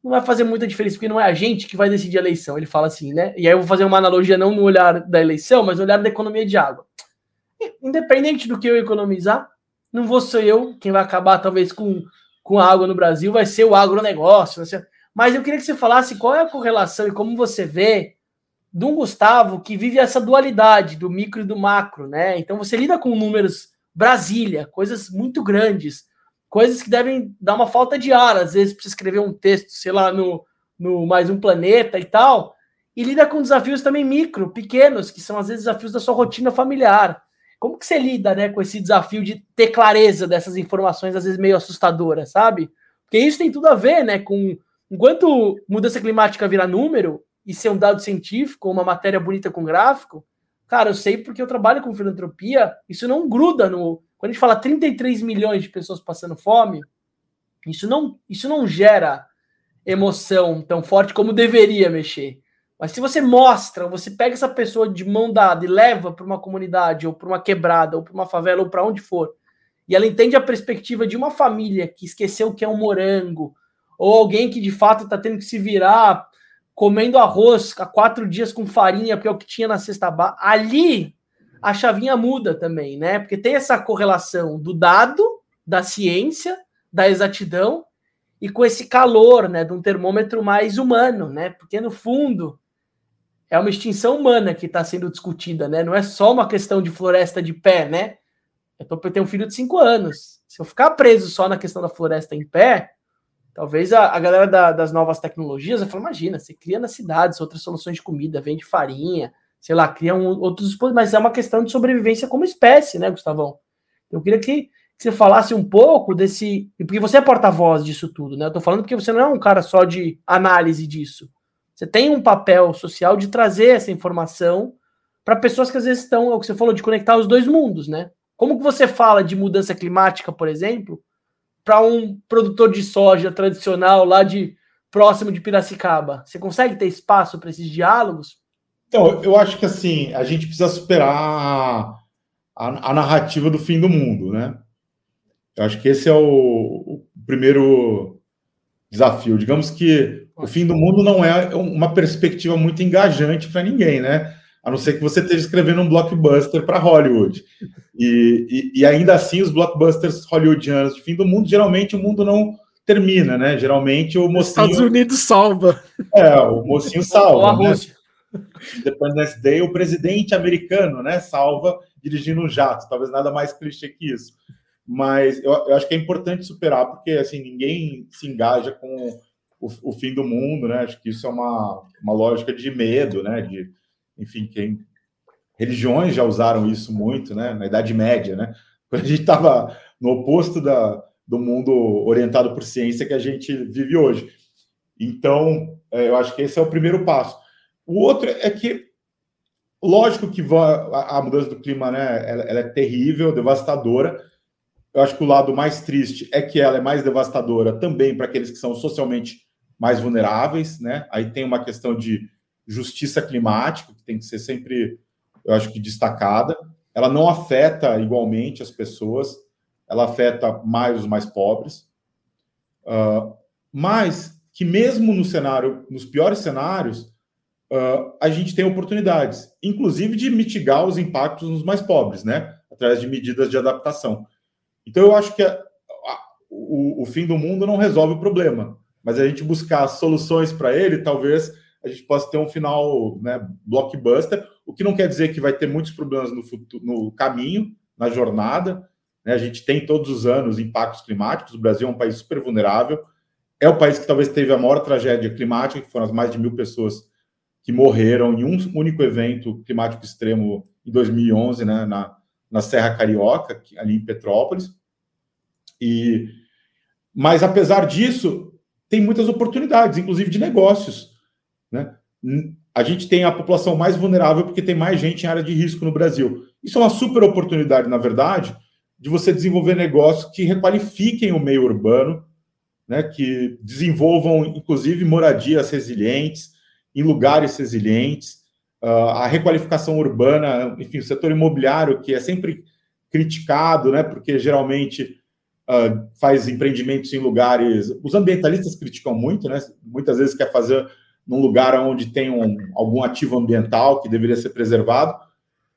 não vai fazer muita diferença, porque não é a gente que vai decidir a eleição. Ele fala assim, né? E aí eu vou fazer uma analogia não no olhar da eleição, mas no olhar da economia de água. Independente do que eu economizar, não vou ser eu quem vai acabar, talvez, com, com a água no Brasil, vai ser o agronegócio. Vai ser... Mas eu queria que você falasse qual é a correlação e como você vê de um Gustavo que vive essa dualidade do micro e do macro, né? Então você lida com números Brasília, coisas muito grandes, coisas que devem dar uma falta de ar, às vezes, para escrever um texto, sei lá, no, no Mais um Planeta e tal, e lida com desafios também micro, pequenos, que são às vezes desafios da sua rotina familiar. Como que você lida, né, com esse desafio de ter clareza dessas informações, às vezes meio assustadoras, sabe? Porque isso tem tudo a ver, né, com enquanto mudança climática virar número e ser um dado científico, uma matéria bonita com gráfico, cara, eu sei porque eu trabalho com filantropia, isso não gruda no quando a gente fala 33 milhões de pessoas passando fome, isso não isso não gera emoção tão forte como deveria mexer. Mas se você mostra, você pega essa pessoa de mão dada e leva para uma comunidade, ou para uma quebrada, ou para uma favela, ou para onde for, e ela entende a perspectiva de uma família que esqueceu o que é um morango, ou alguém que de fato está tendo que se virar comendo arroz há quatro dias com farinha, porque é o que tinha na básica, ali a chavinha muda também, né? Porque tem essa correlação do dado, da ciência, da exatidão, e com esse calor, né, de um termômetro mais humano, né? Porque no fundo é uma extinção humana que está sendo discutida, né? Não é só uma questão de floresta de pé, né? Eu tô ter um filho de cinco anos. Se eu ficar preso só na questão da floresta em pé, talvez a, a galera da, das novas tecnologias vai falar: imagina, você cria nas cidades outras soluções de comida, vende farinha, sei lá, cria um, outros, mas é uma questão de sobrevivência como espécie, né, Gustavão? Eu queria que, que você falasse um pouco desse. Porque você é porta-voz disso tudo, né? Eu tô falando porque você não é um cara só de análise disso. Você tem um papel social de trazer essa informação para pessoas que às vezes estão, é o que você falou, de conectar os dois mundos, né? Como que você fala de mudança climática, por exemplo, para um produtor de soja tradicional lá de próximo de Piracicaba? Você consegue ter espaço para esses diálogos? Então, eu acho que assim, a gente precisa superar a, a, a narrativa do fim do mundo, né? Eu acho que esse é o, o primeiro desafio. Digamos que o fim do mundo não é uma perspectiva muito engajante para ninguém, né? A não ser que você esteja escrevendo um blockbuster para Hollywood. E, e, e, ainda assim, os blockbusters hollywoodianos de fim do mundo, geralmente o mundo não termina, né? Geralmente o mocinho. Estados Unidos salva. É, o mocinho salva. Ou a Né? Independence Day, o presidente americano, né? Salva dirigindo um jato. Talvez nada mais clichê que isso. Mas eu, eu acho que é importante superar, porque assim, ninguém se engaja com o, o, fim do mundo, né? Acho que isso é uma, uma lógica de medo, né? De, enfim, quem religiões já usaram isso muito, né? Na Idade Média, né? Quando a gente estava no oposto da, do mundo orientado por ciência que a gente vive hoje. Então, é, eu acho que esse é o primeiro passo. O outro é que, lógico que a mudança do clima, né? Ela, ela é terrível, devastadora. Eu acho que o lado mais triste é que ela é mais devastadora também para aqueles que são socialmente mais vulneráveis, né? Aí tem uma questão de justiça climática, que tem que ser sempre, eu acho que destacada. Ela não afeta igualmente as pessoas, ela afeta mais os mais pobres. Uh, mas que mesmo no cenário, nos piores cenários, uh, a gente tem oportunidades, inclusive de mitigar os impactos nos mais pobres, né? Através de medidas de adaptação. Então, eu acho que a, a, o, o fim do mundo não resolve o problema, mas a gente buscar soluções para ele, talvez a gente possa ter um final né, blockbuster, o que não quer dizer que vai ter muitos problemas no, futuro, no caminho, na jornada. Né? A gente tem todos os anos impactos climáticos, o Brasil é um país super vulnerável, é o país que talvez teve a maior tragédia climática, que foram as mais de mil pessoas que morreram em um único evento climático extremo em 2011, né, na, na Serra Carioca, ali em Petrópolis. E, mas, apesar disso, tem muitas oportunidades, inclusive de negócios. Né? A gente tem a população mais vulnerável porque tem mais gente em área de risco no Brasil. Isso é uma super oportunidade, na verdade, de você desenvolver negócios que requalifiquem o meio urbano, né, que desenvolvam, inclusive, moradias resilientes, em lugares resilientes, uh, a requalificação urbana, enfim, o setor imobiliário, que é sempre criticado, né, porque geralmente uh, faz empreendimentos em lugares. Os ambientalistas criticam muito, né, muitas vezes quer fazer num lugar onde tem um, algum ativo ambiental que deveria ser preservado.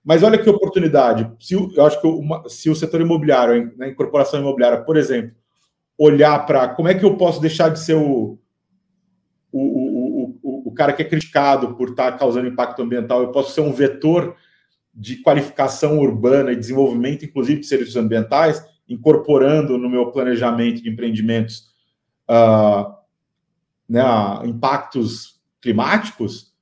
Mas olha que oportunidade. Se, eu acho que uma, se o setor imobiliário, a incorporação imobiliária, por exemplo, olhar para como é que eu posso deixar de ser o, o, o, o, o cara que é criticado por estar tá causando impacto ambiental, eu posso ser um vetor de qualificação urbana e desenvolvimento, inclusive de serviços ambientais, incorporando no meu planejamento de empreendimentos uh, né, impactos climáticos,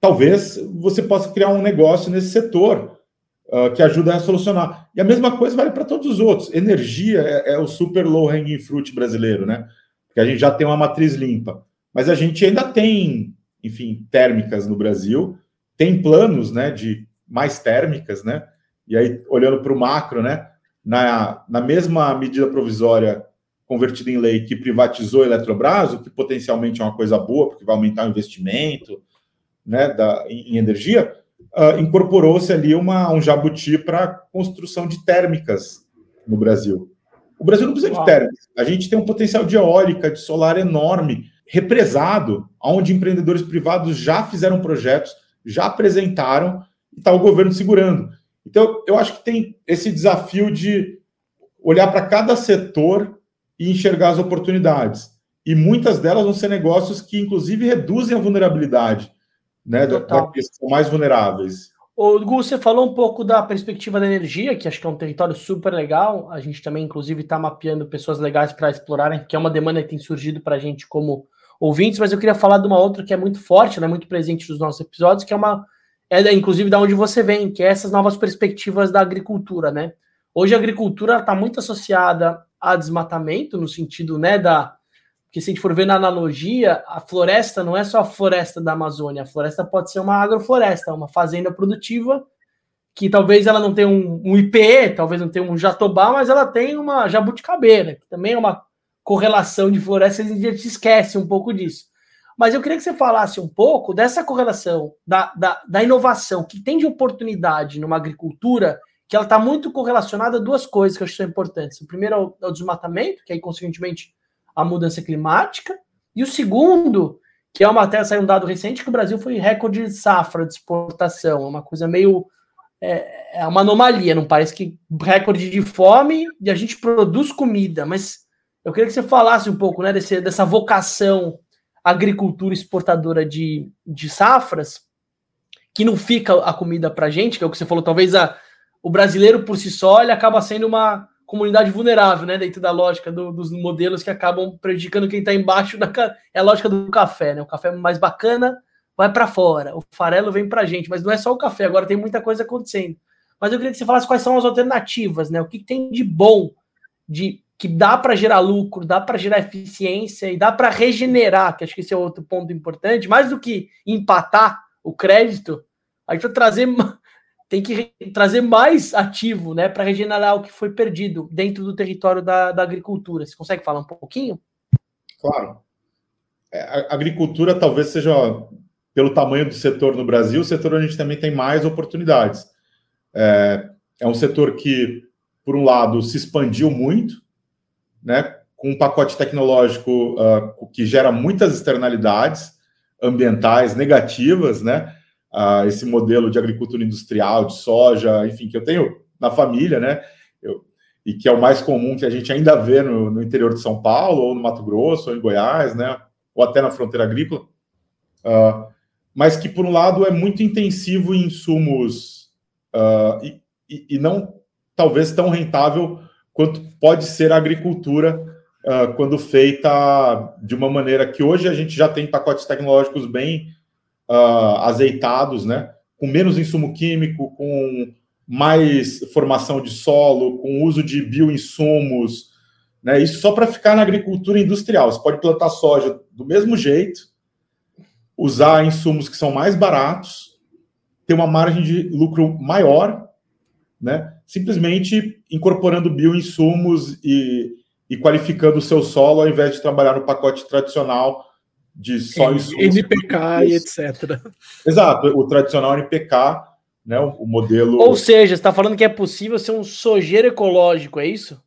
talvez você possa criar um negócio nesse setor uh, que ajuda a solucionar. E a mesma coisa vale para todos os outros. Energia é, é o super low hanging fruit brasileiro, né? Porque a gente já tem uma matriz limpa. Mas a gente ainda tem, enfim, térmicas no Brasil, tem planos, né, de mais térmicas, né? E aí, olhando para o macro, né, na, na mesma medida provisória convertida em lei que privatizou a Eletrobras, o que potencialmente é uma coisa boa, porque vai aumentar o investimento né, da, em, em energia, uh, incorporou-se ali uma, um jabuti para construção de térmicas no Brasil. O Brasil não precisa de térmicas. A gente tem um potencial de eólica, de solar enorme, represado, onde empreendedores privados já fizeram projetos, já apresentaram e está o governo segurando. Então, eu acho que tem esse desafio de olhar para cada setor e enxergar as oportunidades. E muitas delas vão ser negócios que, inclusive, reduzem a vulnerabilidade né, daqueles que são mais vulneráveis. O Gu, você falou um pouco da perspectiva da energia, que acho que é um território super legal. A gente também, inclusive, está mapeando pessoas legais para explorarem, que é uma demanda que tem surgido para a gente como ouvintes, mas eu queria falar de uma outra que é muito forte, né, muito presente nos nossos episódios, que é uma. É, inclusive, da onde você vem, que é essas novas perspectivas da agricultura, né? Hoje a agricultura está muito associada a desmatamento, no sentido né, da, que se a gente for ver na analogia, a floresta não é só a floresta da Amazônia, a floresta pode ser uma agrofloresta, uma fazenda produtiva, que talvez ela não tenha um, um IPE, talvez não tenha um jatobá, mas ela tem uma jabuticabeira, que também é uma correlação de floresta, a gente esquece um pouco disso. Mas eu queria que você falasse um pouco dessa correlação da, da, da inovação que tem de oportunidade numa agricultura, que ela está muito correlacionada a duas coisas que eu acho que são importantes. O primeiro é o, é desmatamento, que aí, consequentemente, a mudança climática. E o segundo, que é uma matéria, saiu um dado recente, que o Brasil foi recorde de safra de exportação. É uma coisa meio. É, é uma anomalia, não parece que recorde de fome e a gente produz comida. Mas eu queria que você falasse um pouco né, desse, dessa vocação agricultura exportadora de, de safras, que não fica a comida para gente, que é o que você falou, talvez a, o brasileiro por si só ele acaba sendo uma comunidade vulnerável, né? Dentro da lógica do, dos modelos que acabam prejudicando quem está embaixo da é a lógica do café, né? O café mais bacana vai para fora, o farelo vem para gente, mas não é só o café. Agora tem muita coisa acontecendo. Mas eu queria que você falasse quais são as alternativas, né? O que, que tem de bom, de que dá para gerar lucro, dá para gerar eficiência e dá para regenerar, que acho que esse é outro ponto importante, mais do que empatar o crédito, a gente vai trazer tem que trazer mais ativo né, para regenerar o que foi perdido dentro do território da, da agricultura. Você consegue falar um pouquinho? Claro. É, a agricultura talvez seja, pelo tamanho do setor no Brasil, o setor onde a gente também tem mais oportunidades. É, é um setor que, por um lado, se expandiu muito, né, com um pacote tecnológico uh, que gera muitas externalidades ambientais negativas, né? Uh, esse modelo de agricultura industrial, de soja, enfim, que eu tenho na família, né? Eu, e que é o mais comum que a gente ainda vê no, no, interior de São Paulo, ou no Mato Grosso, ou em Goiás, né? Ou até na fronteira agrícola. uh, mas que, por um lado, é muito intensivo em insumos uh, e, e, e, não talvez tão rentável quanto pode ser a agricultura uh, quando feita de uma maneira que hoje a gente já tem pacotes tecnológicos bem azeitados, né? com menos insumo químico, com mais formação de solo, com uso de bioinsumos, né? Isso só para ficar na agricultura industrial. Você pode plantar soja do mesmo jeito, usar insumos que são mais baratos, ter uma margem de lucro maior, né? Simplesmente incorporando bioinsumos e, e qualificando o seu solo ao invés de trabalhar no pacote tradicional de só insumos. NPK e etc. Exato, o tradicional NPK, né? O modelo. Ou seja, você está falando que é possível ser um sojeiro ecológico, é isso?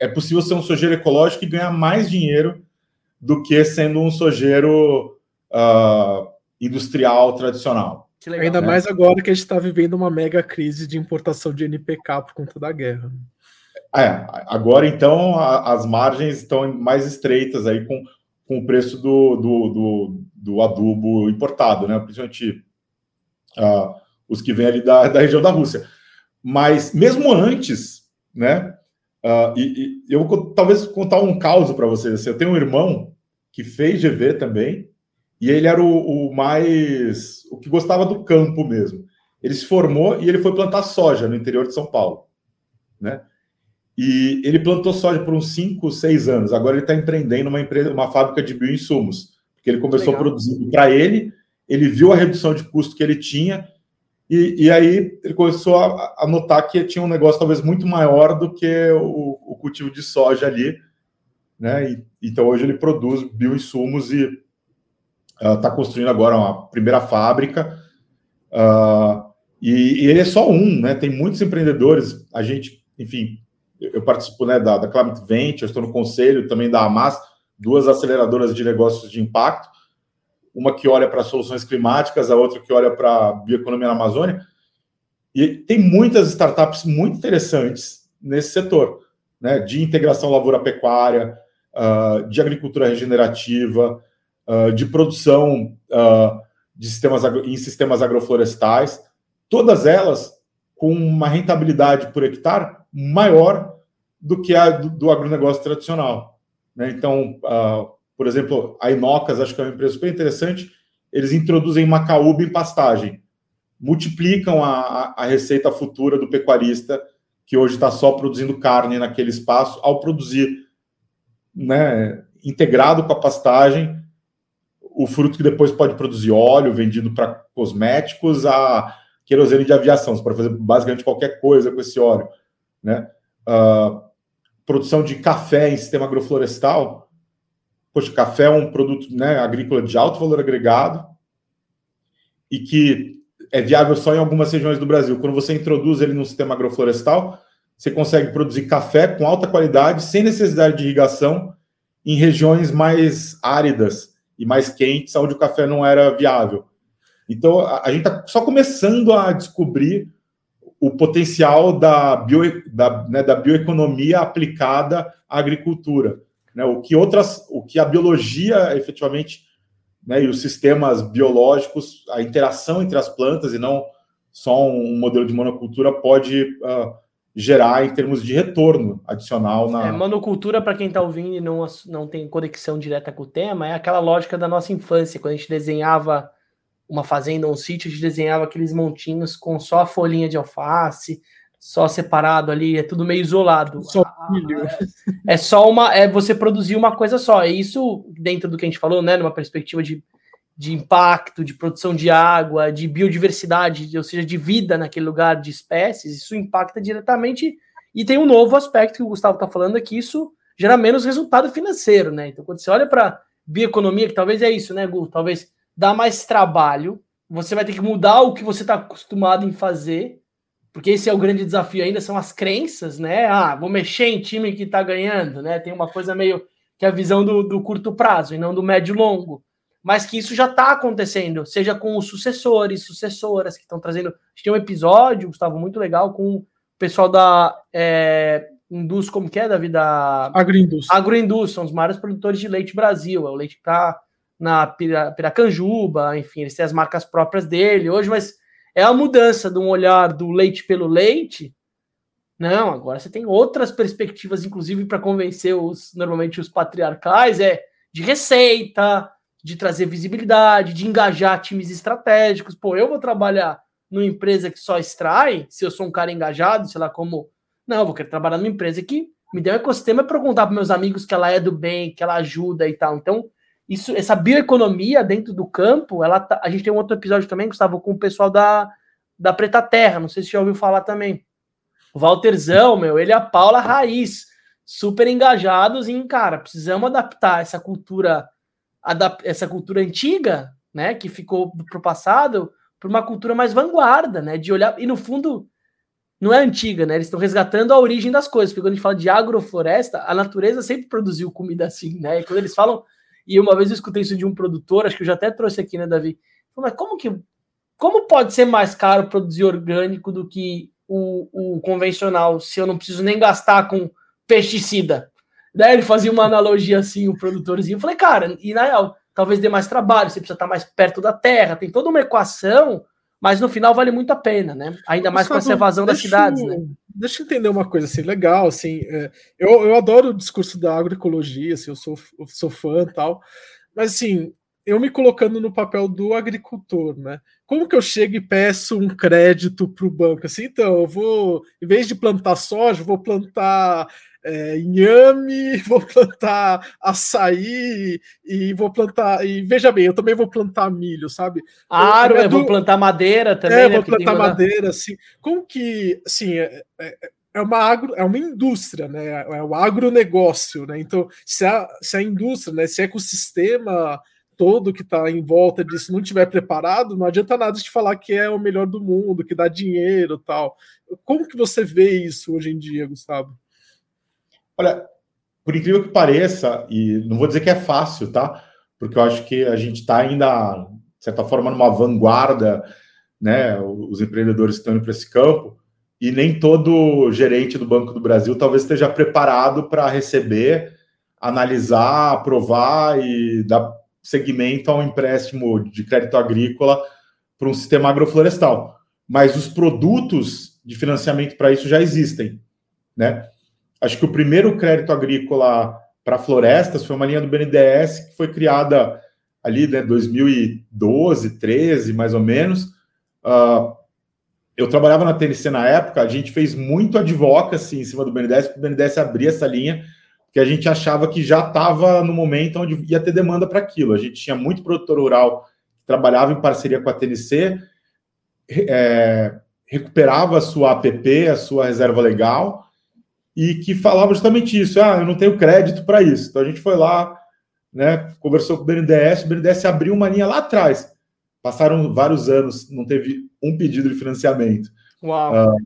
é possível ser um sojeiro ecológico e ganhar mais dinheiro do que sendo um sojeiro uh, industrial tradicional. Legal, Ainda né? mais agora que a gente está vivendo uma mega crise de importação de NPK por conta da guerra. É, agora então a, as margens estão mais estreitas aí com, com o preço do, do, do, do adubo importado, né? Principalmente uh, os que vêm ali da, da região da Rússia. Mas mesmo antes, né? Uh, e, e, eu vou talvez contar um caso para vocês. Assim, eu tenho um irmão que fez GV também, e ele era o, o, mais. o que gostava do campo mesmo. Ele se formou e ele foi plantar soja no interior de São Paulo. Né? E ele plantou soja por uns 5, 6 anos. Agora ele está empreendendo uma empresa, uma fábrica de bioinsumos. Porque ele começou produzindo para ele, ele viu a redução de custo que ele tinha e, e aí ele começou a, a, notar que tinha um negócio talvez muito maior do que o, o cultivo de soja ali, né? E, então hoje ele produz bioinsumos e está uh, construindo agora uma primeira fábrica. Uh, e, e, ele é só um, né? Tem muitos empreendedores. A gente, enfim, eu, participo né, da, da Climate Venture, estou no conselho também da Amas, duas aceleradoras de negócios de impacto uma que olha para soluções climáticas, a outra que olha para bioeconomia na Amazônia. E tem muitas startups muito interessantes nesse setor, né? De integração lavoura-pecuária, uh, de agricultura regenerativa, uh, de produção uh, de sistemas em sistemas agroflorestais, todas elas com uma rentabilidade por hectare maior do que a do, do agronegócio tradicional. Né? Então, por exemplo, a Inocas, acho que é uma empresa super interessante, eles introduzem macaúba em pastagem, multiplicam a, a receita futura do pecuarista que hoje está só produzindo carne naquele espaço, ao produzir né, integrado com a pastagem, o fruto que depois pode produzir óleo vendido para cosméticos, a querosene de aviação. Você pode fazer basicamente qualquer coisa com esse óleo. Né? Uh, produção de café em sistema agroflorestal, poxa, café é um produto né, agrícola de alto valor agregado e que é viável só em algumas regiões do Brasil. Quando você introduz ele no sistema agroflorestal, você consegue produzir café com alta qualidade, sem necessidade de irrigação, em regiões mais áridas e mais quentes, onde o café não era viável. Então, a, a gente está só começando a descobrir o potencial da, bio, da, né, da bioeconomia aplicada à agricultura. Né, o que outras, o que a biologia efetivamente, né, e os sistemas biológicos, a interação entre as plantas e não só um modelo de monocultura pode uh, gerar em termos de retorno adicional na. É, monocultura, para quem está ouvindo e não, não tem conexão direta com o tema, é aquela lógica da nossa infância, quando a gente desenhava uma fazenda, um sítio, a gente desenhava aqueles montinhos com só a folhinha de alface, só separado ali, é tudo meio isolado. Só é, é só uma. É você produzir uma coisa só. É isso dentro do que a gente falou, né? Numa perspectiva de, de impacto, de produção de água, de biodiversidade, ou seja, de vida naquele lugar, de espécies, isso impacta diretamente. E tem um novo aspecto que o Gustavo está falando aqui, isso gera menos resultado financeiro, né? Então, quando você olha para bioeconomia, que talvez é isso, né, Gu? Talvez dá mais trabalho, você vai ter que mudar o que você está acostumado em fazer porque esse é o grande desafio ainda, são as crenças, né? Ah, vou mexer em time que tá ganhando, né? Tem uma coisa meio que é a visão do, do curto prazo e não do médio longo. Mas que isso já está acontecendo, seja com os sucessores, sucessoras que estão trazendo. A gente tem um episódio, Gustavo, muito legal, com o pessoal da é, Indus, como que é, Davi? Da Agroindus. Agroindus, são os maiores produtores de leite Brasil. É o leite que está na Piracanjuba, enfim, eles têm as marcas próprias dele hoje, mas é a mudança de um olhar do leite pelo leite. Não, agora você tem outras perspectivas, inclusive para convencer os normalmente os patriarcais, é de receita, de trazer visibilidade, de engajar times estratégicos. Pô, eu vou trabalhar numa empresa que só extrai, se eu sou um cara engajado, sei lá como. Não, eu vou querer trabalhar numa empresa que me dê um ecossistema para contar para meus amigos que ela é do bem, que ela ajuda e tal. Então, isso, essa bioeconomia dentro do campo, ela tá, a gente tem um outro episódio também, Gustavo, com o pessoal da, da Preta Terra, não sei se já ouviu falar também. O Walterzão, meu, ele e a Paula Raiz, super engajados em, cara, precisamos adaptar essa cultura, adap essa cultura antiga, né, que ficou pro passado, para uma cultura mais vanguarda, né, de olhar, e no fundo, não é antiga, né, eles estão resgatando a origem das coisas, porque quando a gente fala de agrofloresta, a natureza sempre produziu comida assim, né, e quando eles falam e uma vez eu escutei isso de um produtor, acho que eu já até trouxe aqui, né, Davi? Mas como que. Como pode ser mais caro produzir orgânico do que o, o convencional, se eu não preciso nem gastar com pesticida? Daí ele fazia uma analogia assim, o produtorzinho. Eu falei, cara, e na real, talvez dê mais trabalho, você precisa estar mais perto da terra, tem toda uma equação mas no final vale muito a pena, né? Ainda mais com essa evasão das cidades, né? Deixa eu entender uma coisa assim, legal, assim, é, eu, eu adoro o discurso da agroecologia, assim, eu sou, eu sou fã tal, mas assim, eu me colocando no papel do agricultor, né? Como que eu chego e peço um crédito para o banco? Assim, então, eu vou, em vez de plantar soja, vou plantar é, inhame, vou plantar açaí e vou plantar. E veja bem, eu também vou plantar milho, sabe? Aro, eu, eu vou plantar madeira também. É, né, vou plantar madeira, assim. Como que, assim, é, é, é, uma agro, é uma indústria, né? É o agronegócio, né? Então, se a, se a indústria, né, esse ecossistema todo que está em volta disso não tiver preparado, não adianta nada de falar que é o melhor do mundo, que dá dinheiro tal. Como que você vê isso hoje em dia, Gustavo? Olha, por incrível que pareça, e não vou dizer que é fácil, tá? Porque eu acho que a gente está ainda, de certa forma, numa vanguarda, né? Os empreendedores estão indo para esse campo, e nem todo gerente do Banco do Brasil talvez esteja preparado para receber, analisar, aprovar e dar seguimento a um empréstimo de crédito agrícola para um sistema agroflorestal. Mas os produtos de financiamento para isso já existem, né? Acho que o primeiro crédito agrícola para florestas foi uma linha do BNDES que foi criada ali, né, 2012, 13, mais ou menos. Uh, eu trabalhava na TNC na época, a gente fez muito advocacy em cima do BNDES, para o BNDES abrir essa linha, porque a gente achava que já estava no momento onde ia ter demanda para aquilo. A gente tinha muito produtor rural que trabalhava em parceria com a TNC, é, recuperava a sua APP, a sua reserva legal, e que falava justamente isso. Ah, eu não tenho crédito para isso. Então a gente foi lá, né, conversou com o BNDES, o BNDES abriu uma linha lá atrás. Passaram vários anos, não teve um pedido de financiamento. Uau. Uh,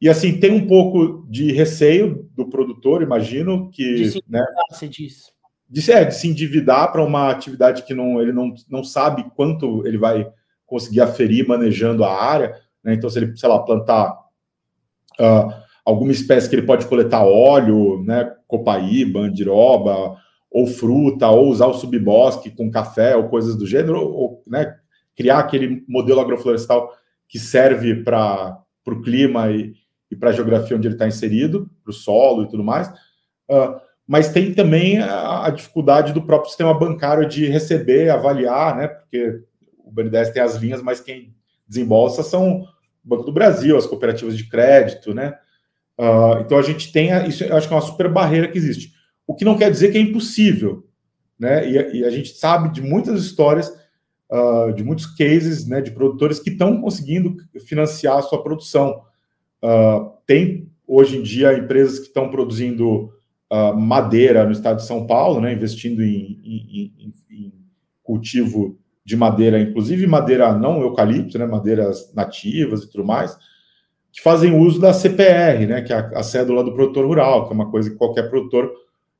e assim, tem um pouco de receio do produtor, imagino, que. De se né, você diz. De, é, de se endividar para uma atividade que não, ele não, não sabe quanto ele vai conseguir aferir manejando a área. Né? Então, se ele, sei lá, plantar. Uh, alguma espécie que ele pode coletar óleo, né, copaíba, andiroba, ou fruta, ou usar o subbosque com café ou coisas do gênero, ou né, criar aquele modelo agroflorestal que serve para o clima e, e para a geografia onde ele está inserido, para o solo e tudo mais. Uh, mas tem também a, a, dificuldade do próprio sistema bancário de receber, avaliar, né? Porque o BNDES tem as linhas, mas quem desembolsa são o Banco do Brasil, as cooperativas de crédito, né? Uh, então a gente tem a, isso, acho que é uma super barreira que existe. O que não quer dizer que é impossível, né? E, e a gente sabe de muitas histórias, uh, de muitos cases, né, de produtores que estão conseguindo financiar a sua produção. Uh, tem hoje em dia empresas que estão produzindo madeira no estado de São Paulo, né, investindo em, em, em, em cultivo de madeira, inclusive madeira não eucalipto, né, madeiras nativas e tudo mais que fazem uso da CPR, né, que é a, a cédula do produtor rural, que é uma coisa que qualquer produtor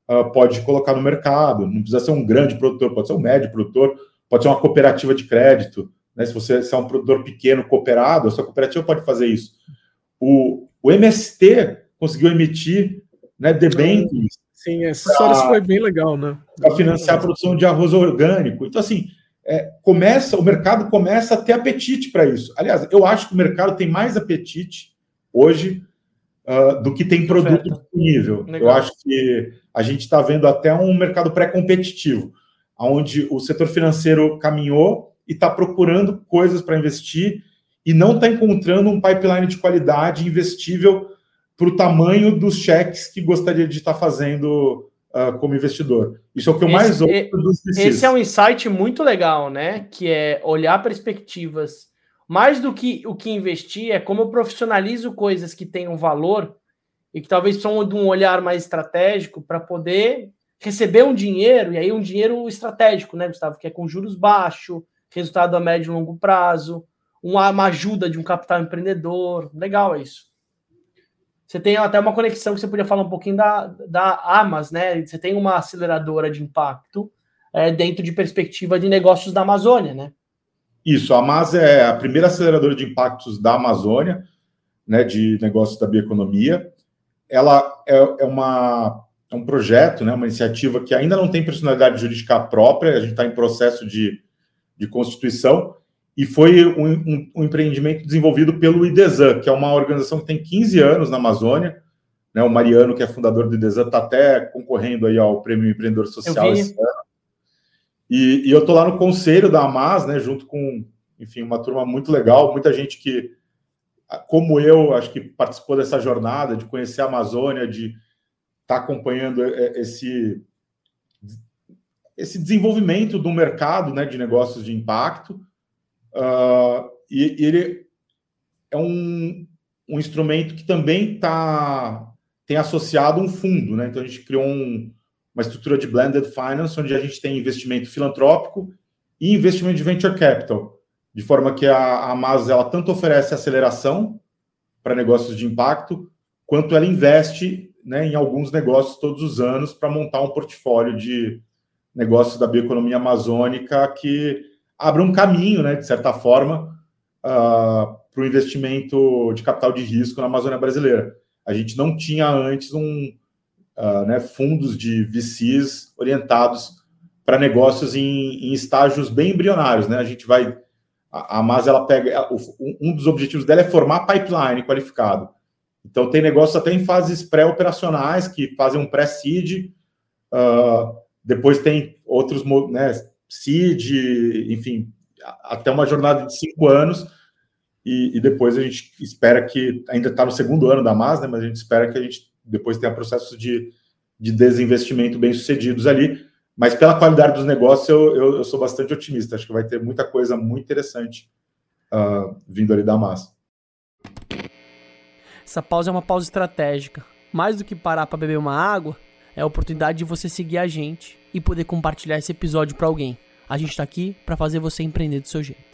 uh, pode colocar no mercado. Não precisa ser um grande produtor, pode ser um médio produtor, pode ser uma cooperativa de crédito. Né, se você se é um produtor pequeno cooperado, a sua cooperativa pode fazer isso. O, o MST conseguiu emitir né, debêntures Sim, essa história foi bem legal, né? Para financiar a produção de arroz orgânico. Então, assim, é, começa, o mercado começa a ter apetite para isso. Aliás, eu acho que o mercado tem mais apetite hoje uh, do que tem produto disponível. Legal. Eu acho que a gente está vendo até um mercado pré-competitivo, onde o setor financeiro caminhou e está procurando coisas para investir e não está encontrando um pipeline de qualidade investível para o tamanho dos cheques que gostaria de estar tá fazendo uh, como investidor. Isso é o que eu mais esse, ouço é, dos Esse é um insight muito legal, né? Que é olhar perspectivas. Mais do que o que investir, é como eu profissionalizo coisas que tenham valor e que talvez precisam de um olhar mais estratégico para poder receber um dinheiro, e aí um dinheiro estratégico, né, Gustavo? Que é com juros baixos, resultado a médio e longo prazo, uma, uma ajuda de um capital empreendedor. Legal isso. Você tem até uma conexão que você podia falar um pouquinho da, da Amas, né? Você tem uma aceleradora de impacto é, dentro de perspectiva de negócios da Amazônia, né? Isso, a Amas é a primeira aceleradora de impactos da Amazônia, né, de negócios da bioeconomia. Ela é, é, uma, é um projeto, né, uma iniciativa que ainda não tem personalidade jurídica própria, a gente está em processo de, de constituição, e foi um, um, um, empreendimento desenvolvido pelo IDESAN, que é uma organização que tem 15 anos na Amazônia. Né, o Mariano, que é fundador do IDESAN, está até concorrendo aí ao Prêmio Empreendedor Social esse ano. E, e eu estou lá no conselho da Amas, né, junto com, enfim, uma turma muito legal, muita gente que, como eu, acho que participou dessa jornada, de conhecer a Amazônia, de estar tá acompanhando esse, esse desenvolvimento do mercado né, de negócios de impacto. Uh, e, ele é um, um instrumento que também tá, tem associado um fundo, né? Então a gente criou um, uma estrutura de blended finance, onde a gente tem investimento filantrópico e investimento de venture capital, de forma que a, a Amaz, ela tanto oferece aceleração para negócios de impacto, quanto ela investe né, em alguns negócios todos os anos para montar um portfólio de negócios da bioeconomia amazônica que abre um caminho, né, de certa forma, uh, ah, para o investimento de capital de risco na Amazônia brasileira. A gente não tinha antes um, uh, né, fundos de VCs orientados para negócios em, em, estágios bem embrionários. Né? A gente vai. A, a ela pega. Um dos objetivos dela é formar pipeline qualificado. Então, tem negócios até em fases pré-operacionais que fazem um pré-seed. Uh, depois tem outros né, CID, enfim, até uma jornada de cinco anos. E, e depois a gente espera que, ainda está no segundo ano da MAS, né, mas a gente espera que a gente depois tenha processos de, de desinvestimento bem sucedidos ali. Mas pela qualidade dos negócios, eu, eu, eu, sou bastante otimista. Acho que vai ter muita coisa muito interessante uh, vindo ali da MAS. Essa pausa é uma pausa estratégica. Mais do que parar para beber uma água, é a oportunidade de você seguir a gente e poder compartilhar esse episódio para alguém. A gente está aqui para fazer você empreender do seu jeito.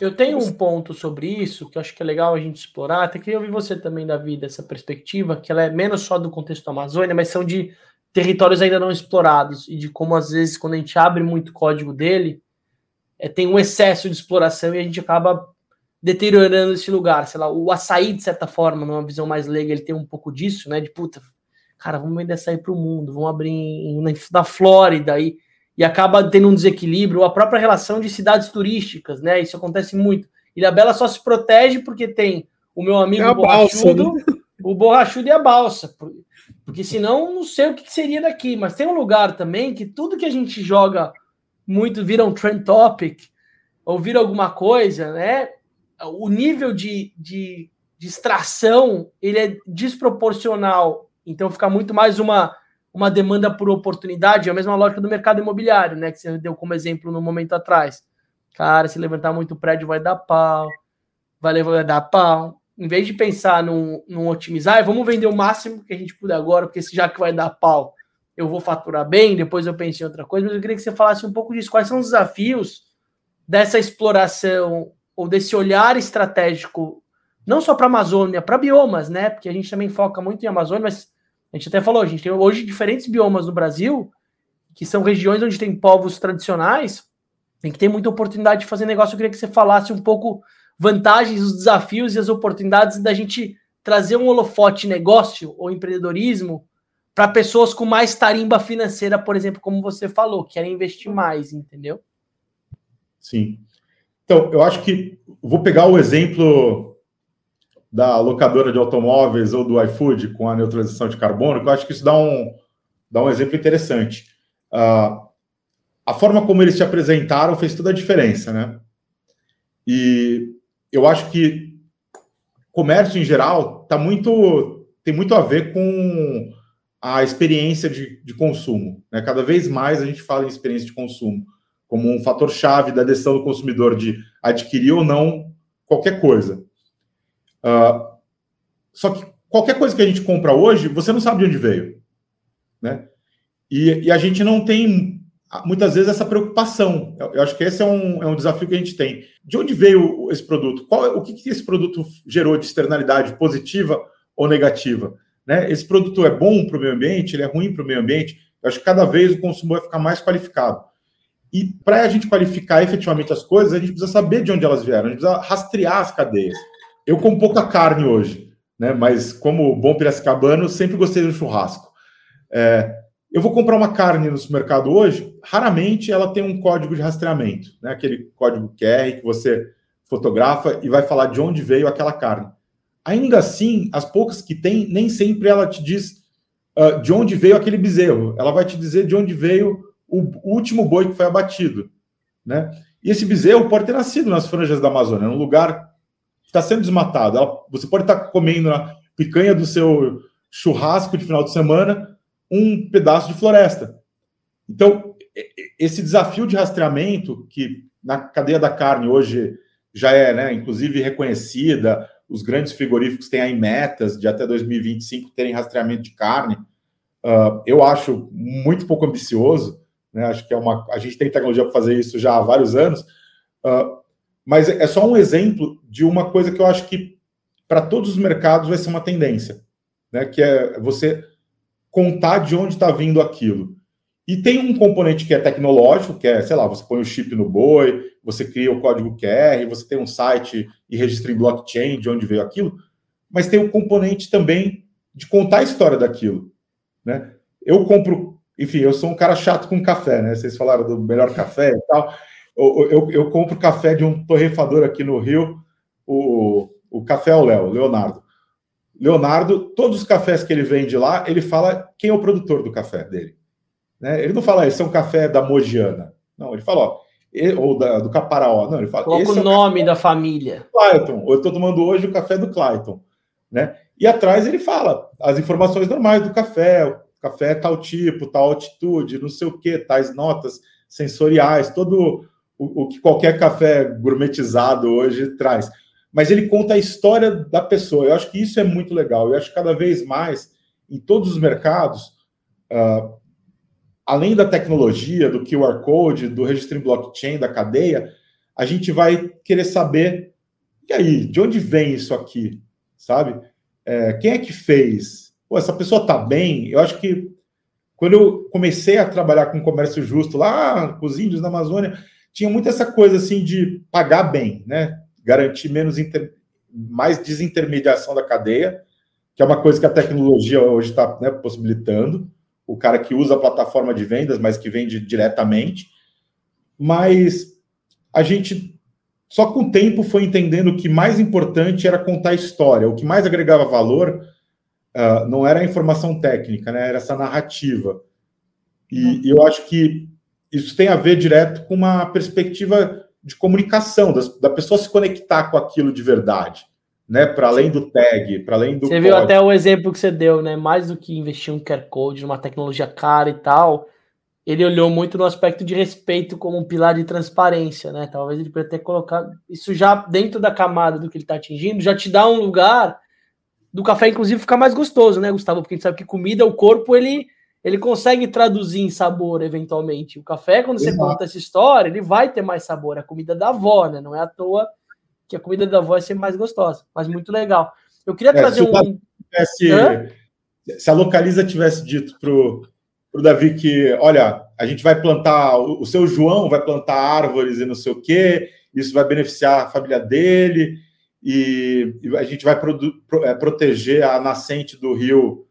Eu tenho um ponto sobre isso que eu acho que é legal a gente explorar. Até queria ouvir você também, Davi, dessa perspectiva, que ela é menos só do contexto da Amazônia, mas são de territórios ainda não explorados e de como, às vezes, quando a gente abre muito código dele, é, tem um excesso de exploração e a gente acaba deteriorando esse lugar. Sei lá, o açaí, de certa forma, numa visão mais leiga, ele tem um pouco disso, né? De puta, cara, vamos vender açaí para o mundo, vamos abrir em, na, na Flórida e, e acaba tendo um desequilíbrio, a própria relação de cidades turísticas, né? Isso acontece muito. Ilha Bela só se protege porque tem o meu amigo é borrachudo, balsa, né? o borrachudo e a balsa. Porque senão não sei o que seria daqui. Mas tem um lugar também que tudo que a gente joga muito vira um trend topic, ou vira alguma coisa, né? O nível de, de, de extração ele é desproporcional. Então fica muito mais uma, uma demanda por oportunidade, é a mesma lógica do mercado imobiliário, né? Que você deu como exemplo no momento atrás. Cara, se levantar muito prédio vai dar pau, vai, vai dar pau. Em vez de pensar num, num otimizar, vamos vender o máximo que a gente puder agora, porque já que vai dar pau, eu vou faturar bem, depois eu penso em outra coisa, mas eu queria que você falasse um pouco disso. Quais são os desafios dessa exploração ou desse olhar estratégico, não só para a Amazônia, para biomas, né? Porque a gente também foca muito em Amazônia, mas a gente até falou, a gente tem hoje diferentes biomas no Brasil, que são regiões onde tem povos tradicionais, em que tem muita oportunidade de fazer negócio. Eu queria que você falasse um pouco vantagens, os desafios e as oportunidades da gente trazer um holofote negócio ou empreendedorismo para pessoas com mais tarimba financeira, por exemplo, como você falou, que querem investir mais, entendeu? Sim. Então, eu acho que vou pegar o exemplo da locadora de automóveis ou do iFood com a neutralização de carbono, que eu acho que isso dá um, dá um exemplo interessante. Uh, a forma como eles te apresentaram fez toda a diferença, né? E eu acho que comércio em geral tá muito tem muito a ver com a experiência de, de consumo. Né? Cada vez mais a gente fala em experiência de consumo como um fator chave da decisão do consumidor de adquirir ou não qualquer coisa. Uh, só que qualquer coisa que a gente compra hoje, você não sabe de onde veio, né? E, e a gente não tem muitas vezes essa preocupação. Eu, eu, acho que esse é um, é um desafio que a gente tem. De onde veio esse produto? Qual, o que, que esse produto gerou de externalidade positiva ou negativa? Né? Esse produto é bom para o meio ambiente, ele é ruim para o meio ambiente. Eu acho que cada vez o consumo vai ficar mais qualificado. E para a gente qualificar efetivamente as coisas, a gente precisa saber de onde elas vieram, a gente precisa rastrear as cadeias. Eu como pouca carne hoje, né? mas como bom piracicabano, sempre gostei do churrasco. É, eu vou comprar uma carne no supermercado hoje, raramente ela tem um código de rastreamento, né? aquele código QR que você fotografa e vai falar de onde veio aquela carne. Ainda assim, as poucas que tem, nem sempre ela te diz uh, de onde veio aquele bezerro. Ela vai te dizer de onde veio o último boi que foi abatido. Né? E esse bezerro pode ter nascido nas franjas da Amazônia, num lugar que está sendo desmatado. Você pode estar tá comendo na picanha do seu churrasco de final de semana um pedaço de floresta. Então, esse desafio de rastreamento, que na cadeia da carne hoje já é, né, inclusive reconhecida, os grandes frigoríficos têm aí metas de até 2025 terem rastreamento de carne. Uh, eu acho muito pouco ambicioso, né? Acho que é uma. A gente tem tecnologia para fazer isso já há vários anos, uh, mas é só um exemplo de uma coisa que eu acho que para todos os mercados vai ser uma tendência, né? Que é você contar de onde está vindo aquilo. E tem um componente que é tecnológico, que é, sei lá, você põe o chip no boi, você cria o código QR, você tem um site e registra em blockchain de onde veio aquilo, mas tem o um componente também de contar a história daquilo. Né? Eu compro, enfim, eu sou um cara chato com café, né? Vocês falaram do melhor café e tal. Eu, eu, eu compro café de um torrefador aqui no Rio, o, o café é o Léo, Leonardo. Leonardo, todos os cafés que ele vende lá, ele fala quem é o produtor do café dele. Né? Ele não fala, esse é um café da Mogiana. Não, ele fala, ó, ou da, do Caparaó. Não, ele fala. Coloca o é nome da família. Clayton. Eu estou tomando hoje o café do Clayton. Né? E atrás ele fala as informações normais do café. Café é tal tipo, tal altitude, não sei o que, tais notas sensoriais, todo o, o que qualquer café gourmetizado hoje traz. Mas ele conta a história da pessoa. Eu acho que isso é muito legal. Eu acho que cada vez mais, em todos os mercados, uh, além da tecnologia, do QR Code, do registro em blockchain, da cadeia, a gente vai querer saber, e aí, de onde vem isso aqui, sabe? É, quem é que fez? Pô, essa pessoa está bem? Eu acho que quando eu comecei a trabalhar com comércio justo lá com os índios na Amazônia, tinha muito essa coisa assim de pagar bem, né? Garantir menos inter... mais desintermediação da cadeia, que é uma coisa que a tecnologia hoje está né, possibilitando o cara que usa a plataforma de vendas, mas que vende diretamente. Mas a gente só com o tempo foi entendendo que mais importante era contar a história. O que mais agregava valor uh, não era a informação técnica, né? Era essa narrativa. E, e, eu acho que isso tem a ver direto com uma perspectiva de comunicação, das, da pessoa se conectar com aquilo de verdade né? Para além do tag, para além do. Você viu até o exemplo que você deu, né? Mais do que investir um QR Code, numa tecnologia cara e tal, ele olhou muito no aspecto de respeito como um pilar de transparência, né? Talvez ele poderia ter colocado isso já dentro da camada do que ele está atingindo, já te dá um lugar do café, inclusive, ficar mais gostoso, né, Gustavo? Porque a gente sabe que comida, o corpo, ele, ele consegue traduzir em sabor, eventualmente. O café, quando você Exato. conta essa história, ele vai ter mais sabor. A comida da avó, né? Não é à toa que a comida da avó é sempre mais gostosa, mas muito legal. Eu queria é, trazer um. Tivesse, se a localiza tivesse dito pro, pro Davi que, olha, a gente vai plantar, o, o seu João vai plantar árvores e não sei o quê, isso vai beneficiar a família dele, e, e a gente vai pro, é, proteger a nascente do rio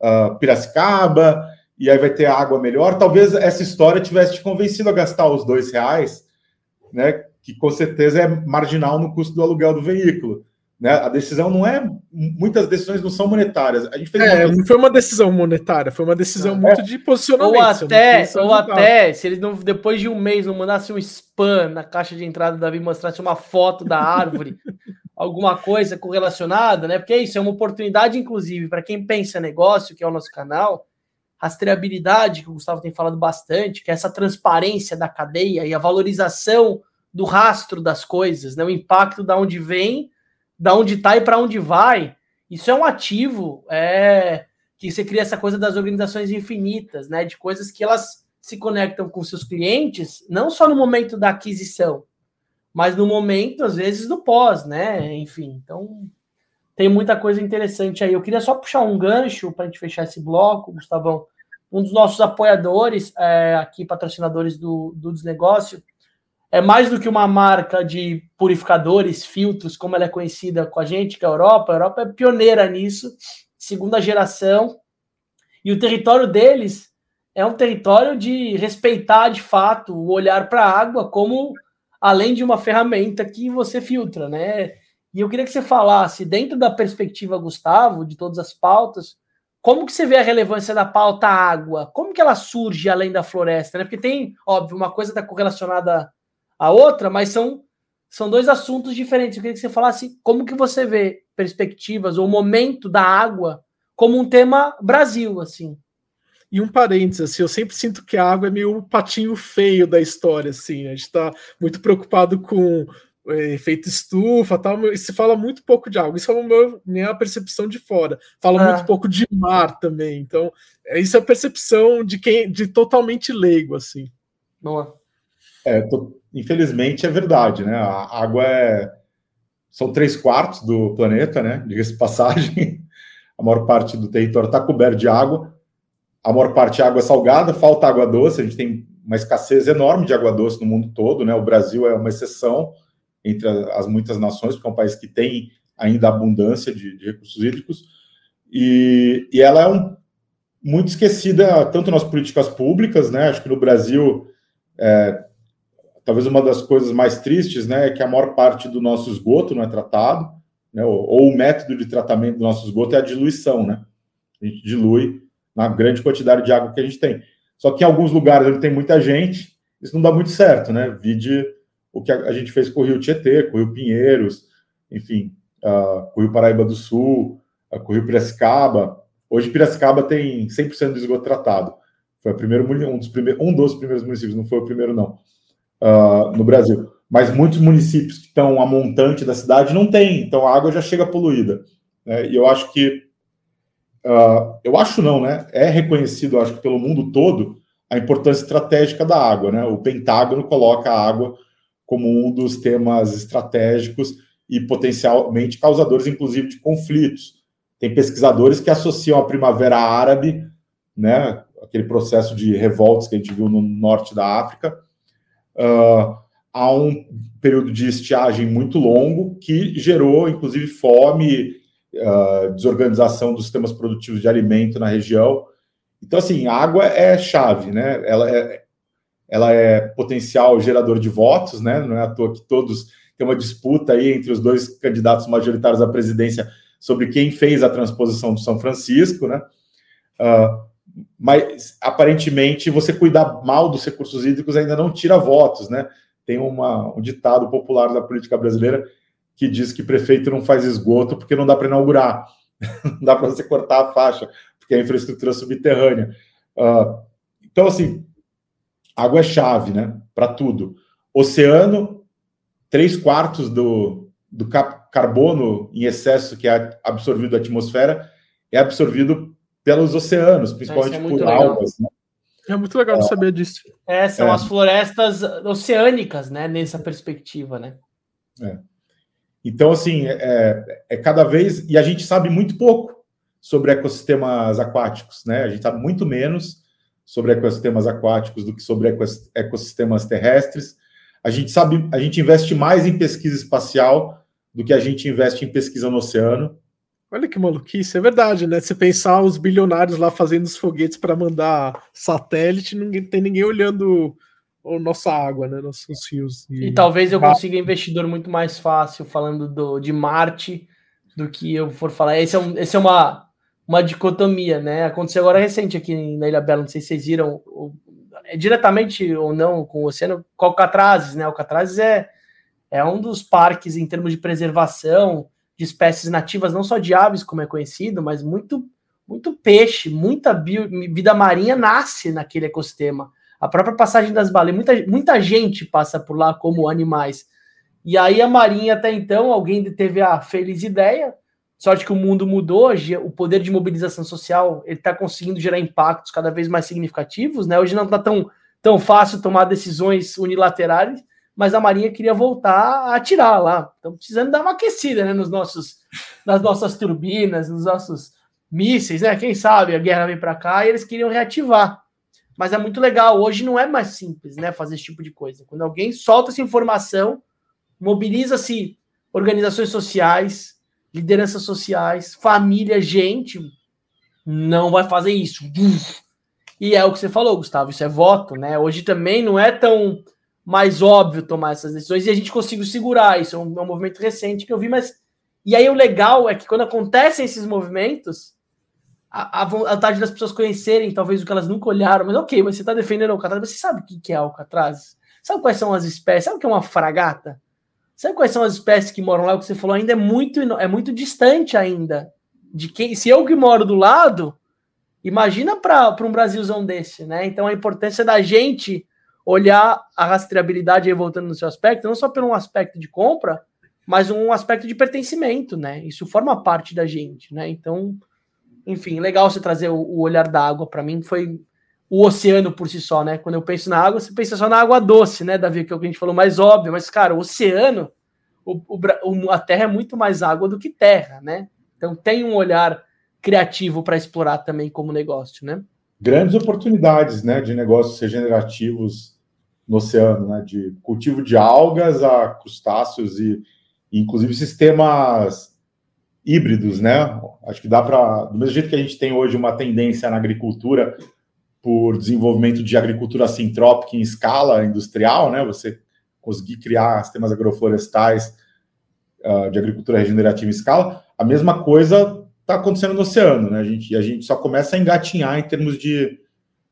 uh, Piracicaba, e aí vai ter água melhor. Talvez essa história tivesse te convencido a gastar os dois reais, né? Que com certeza é marginal no custo do aluguel do veículo. Né? A decisão não é. Muitas decisões não são monetárias. A gente fez é, não foi uma decisão monetária, foi uma decisão é. muito de posicionamento. Ou até, ou até se eles não, depois de um mês não mandassem um spam na caixa de entrada do Davi mostrasse uma foto da árvore, alguma coisa correlacionada, né? Porque é isso, é uma oportunidade, inclusive, para quem pensa negócio, que é o nosso canal, rastreabilidade, que o Gustavo tem falado bastante, que é essa transparência da cadeia e a valorização do rastro das coisas, né? O impacto da onde vem da onde está e para onde vai, isso é um ativo é, que você cria essa coisa das organizações infinitas, né? De coisas que elas se conectam com seus clientes, não só no momento da aquisição, mas no momento, às vezes, do pós, né? Enfim, então tem muita coisa interessante aí. Eu queria só puxar um gancho para a gente fechar esse bloco, Gustavão. Um dos nossos apoiadores, é, aqui, patrocinadores do, do Desnegócio, é mais do que uma marca de purificadores, filtros, como ela é conhecida com a gente, que é a Europa. A Europa é pioneira nisso, segunda geração. E o território deles é um território de respeitar de fato o olhar para a água como além de uma ferramenta que você filtra, né? E eu queria que você falasse, dentro da perspectiva, Gustavo, de todas as pautas, como que você vê a relevância da pauta água? Como que ela surge além da floresta? Né? Porque tem, óbvio, uma coisa está correlacionada a outra, mas são, são dois assuntos diferentes. Eu queria que você falasse como que você vê perspectivas ou momento da água como um tema Brasil, assim. E um parênteses, assim, eu sempre sinto que a água é meio o patinho feio da história, assim. A gente está muito preocupado com é, efeito estufa tal, e se fala muito pouco de água. Isso é a minha percepção de fora. Fala ah. muito pouco de mar também. Então, é, isso é a percepção de quem de totalmente leigo, assim. Boa. É, tô, infelizmente é verdade, né? A água é. São três quartos do planeta, né? Diga-se passagem. A maior parte do território está coberto de água. A maior parte é água salgada, falta água doce. A gente tem uma escassez enorme de água doce no mundo todo, né? O Brasil é uma exceção entre as muitas nações, porque é um país que tem ainda abundância de, de recursos hídricos. E, e ela é um, muito esquecida tanto nas políticas públicas, né? Acho que no Brasil é, talvez uma das coisas mais tristes, né, é que a maior parte do nosso esgoto não é tratado, né, ou, ou, o método de tratamento do nosso esgoto é a diluição, né? A gente dilui na grande quantidade de água que a gente tem. Só que em alguns lugares onde tem muita gente, isso não dá muito certo, né? Vide o que a, gente fez com o Rio Tietê, com o Rio Pinheiros, enfim, uh, com o Rio Paraíba do Sul, uh, com o Rio Piracicaba. Hoje Piracicaba tem 100% do esgoto tratado. Foi o primeiro, um, dos primeiros, um dos primeiros municípios, não foi o primeiro, não uh, no Brasil. Mas muitos municípios que estão a montante da cidade não tem, então a água já chega poluída. Né? E eu acho que, uh, eu acho não, né? É reconhecido, acho que pelo mundo todo, a importância estratégica da água, né? O Pentágono coloca a água como um dos temas estratégicos e potencialmente causadores, inclusive, de conflitos. Tem pesquisadores que associam a Primavera Árabe, né, aquele processo de revoltas que a gente viu no norte da África, uh, a um período de estiagem muito longo que gerou, inclusive, fome, uh, desorganização dos sistemas produtivos de alimento na região. Então, assim, a água é chave, né? Ela é, ela é potencial gerador de votos, né? Não é à toa que todos tem uma disputa aí entre os dois candidatos majoritários à presidência sobre quem fez a transposição do São Francisco, né? Uh, mas aparentemente você cuidar mal dos recursos hídricos ainda não tira votos, né? Tem uma, um ditado popular da política brasileira que diz que prefeito não faz esgoto porque não dá para inaugurar, não dá para você cortar a faixa, porque é infraestrutura subterrânea. Uh, então, assim, água é chave, né? Para tudo. Oceano, três quartos do, do carbono em excesso que é absorvido da atmosfera é absorvido pelos oceanos, principalmente é por algas. Né? É muito legal é. saber disso. É, são é. as florestas oceânicas, né? Nessa perspectiva, né? É. Então, assim, é, é, cada vez. E a gente sabe muito pouco sobre ecossistemas aquáticos, né? A gente sabe muito menos sobre ecossistemas aquáticos do que sobre ecossistemas terrestres. A gente sabe, a gente investe mais em pesquisa espacial do que a gente investe em pesquisa no oceano. Olha que maluquice, é verdade, né? Se pensar os bilionários lá fazendo os foguetes para mandar satélite, não tem ninguém olhando nossa água, né? Nossos rios. E, e talvez eu consiga investidor muito mais fácil falando do, de Marte do que eu for falar. Esse é, um, esse é uma, uma dicotomia, né? Aconteceu agora recente aqui na Ilha Bela, não sei se vocês viram, é diretamente ou não com o oceano, com Alcatrazes, né? Alcatrazes é, é um dos parques em termos de preservação de espécies nativas, não só de aves, como é conhecido, mas muito, muito peixe, muita bio, vida marinha nasce naquele ecossistema. A própria passagem das baleias, muita, muita gente passa por lá como animais. E aí a Marinha, até então, alguém teve a feliz ideia, sorte que o mundo mudou, hoje o poder de mobilização social ele está conseguindo gerar impactos cada vez mais significativos, né? Hoje não está tão, tão fácil tomar decisões unilaterais, mas a Marinha queria voltar a atirar lá. Então, precisando dar uma aquecida né, nos nossos, nas nossas turbinas, nos nossos mísseis, né? Quem sabe a guerra vem para cá e eles queriam reativar. Mas é muito legal. Hoje não é mais simples, né? Fazer esse tipo de coisa. Quando alguém solta essa informação, mobiliza-se organizações sociais, lideranças sociais, família, gente, não vai fazer isso. E é o que você falou, Gustavo. Isso é voto, né? Hoje também não é tão mais óbvio tomar essas decisões e a gente conseguiu segurar. Isso é um, é um, movimento recente que eu vi, mas. E aí o legal é que quando acontecem esses movimentos, a, a vontade das pessoas conhecerem talvez o que elas nunca olharam, mas ok, mas você está defendendo Alcatraz, mas você sabe o que é Alcatraz? Sabe quais são as espécies? Sabe o que é uma fragata? Sabe quais são as espécies que moram lá? O que você falou ainda é muito, é muito distante ainda. De quem, se eu que moro do lado, imagina para um Brasilzão desse, né? Então a importância da gente olhar a rastreabilidade aí voltando no seu aspecto, não só por um aspecto de compra, mas um aspecto de pertencimento, né? Isso forma parte da gente, né? Então, enfim, legal você trazer o, o olhar da água para mim foi o oceano por si só, né? Quando eu penso na água, você pensa só na água doce, né, Davi? Que é o que a gente falou mais óbvio, mas cara, o oceano, o, o, a terra é muito mais água do que terra, né? Então tem um olhar criativo para explorar também como negócio, né? Grandes oportunidades, né, de negócios regenerativos no oceano, né? De cultivo de algas a crustáceos e, e inclusive sistemas híbridos, né? Acho que dá para, do mesmo jeito que a gente tem hoje uma tendência na agricultura por desenvolvimento de agricultura sintrópica em escala industrial, né? Você conseguir criar sistemas agroflorestais uh, de agricultura regenerativa em escala, a mesma coisa está acontecendo no oceano, né? A gente, a gente só começa a engatinhar em termos de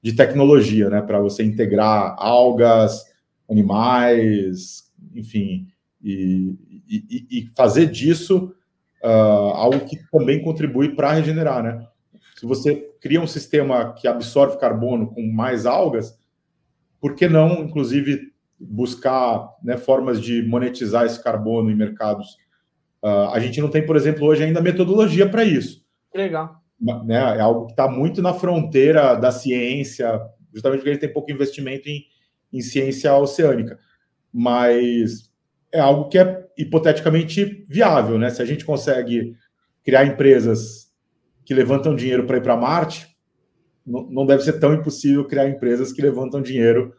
de tecnologia, né? Para você integrar algas, animais, enfim, e, e, e fazer disso uh, algo que também contribui para regenerar, né? Se você cria um sistema que absorve carbono com mais algas, por que não, inclusive, buscar né, formas de monetizar esse carbono em mercados? Uh, a gente não tem, por exemplo, hoje ainda metodologia para isso. Legal né, é algo que está muito na fronteira da ciência, justamente porque ele tem pouco investimento em, em ciência oceânica. Mas é algo que é hipoteticamente viável, né? Se a gente consegue criar empresas que levantam dinheiro para ir para Marte, não, deve ser tão impossível criar empresas que levantam dinheiro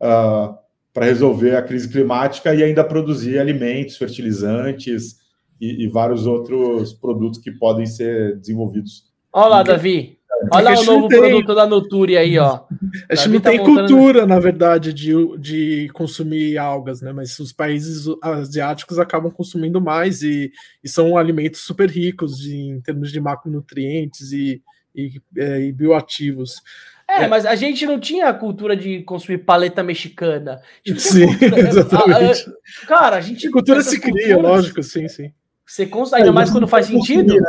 uh, ah, para resolver a crise climática e ainda produzir alimentos, fertilizantes e, e vários outros produtos que podem ser desenvolvidos Olha lá, Davi. Olha lá o novo tem... produto da Nuturi aí, ó. A gente não tá tem montando... cultura, na verdade, de, de consumir algas, né? Mas os países asiáticos acabam consumindo mais e, e são alimentos super ricos de, em termos de macronutrientes e, e, é, e bioativos. É, é, mas a gente não tinha a cultura de consumir paleta mexicana. Sim, cultura, exatamente. Cara, a gente. A cultura se cria, lógico, sim, sim. Você cons... Ainda é, mais quando faz sentido. Né?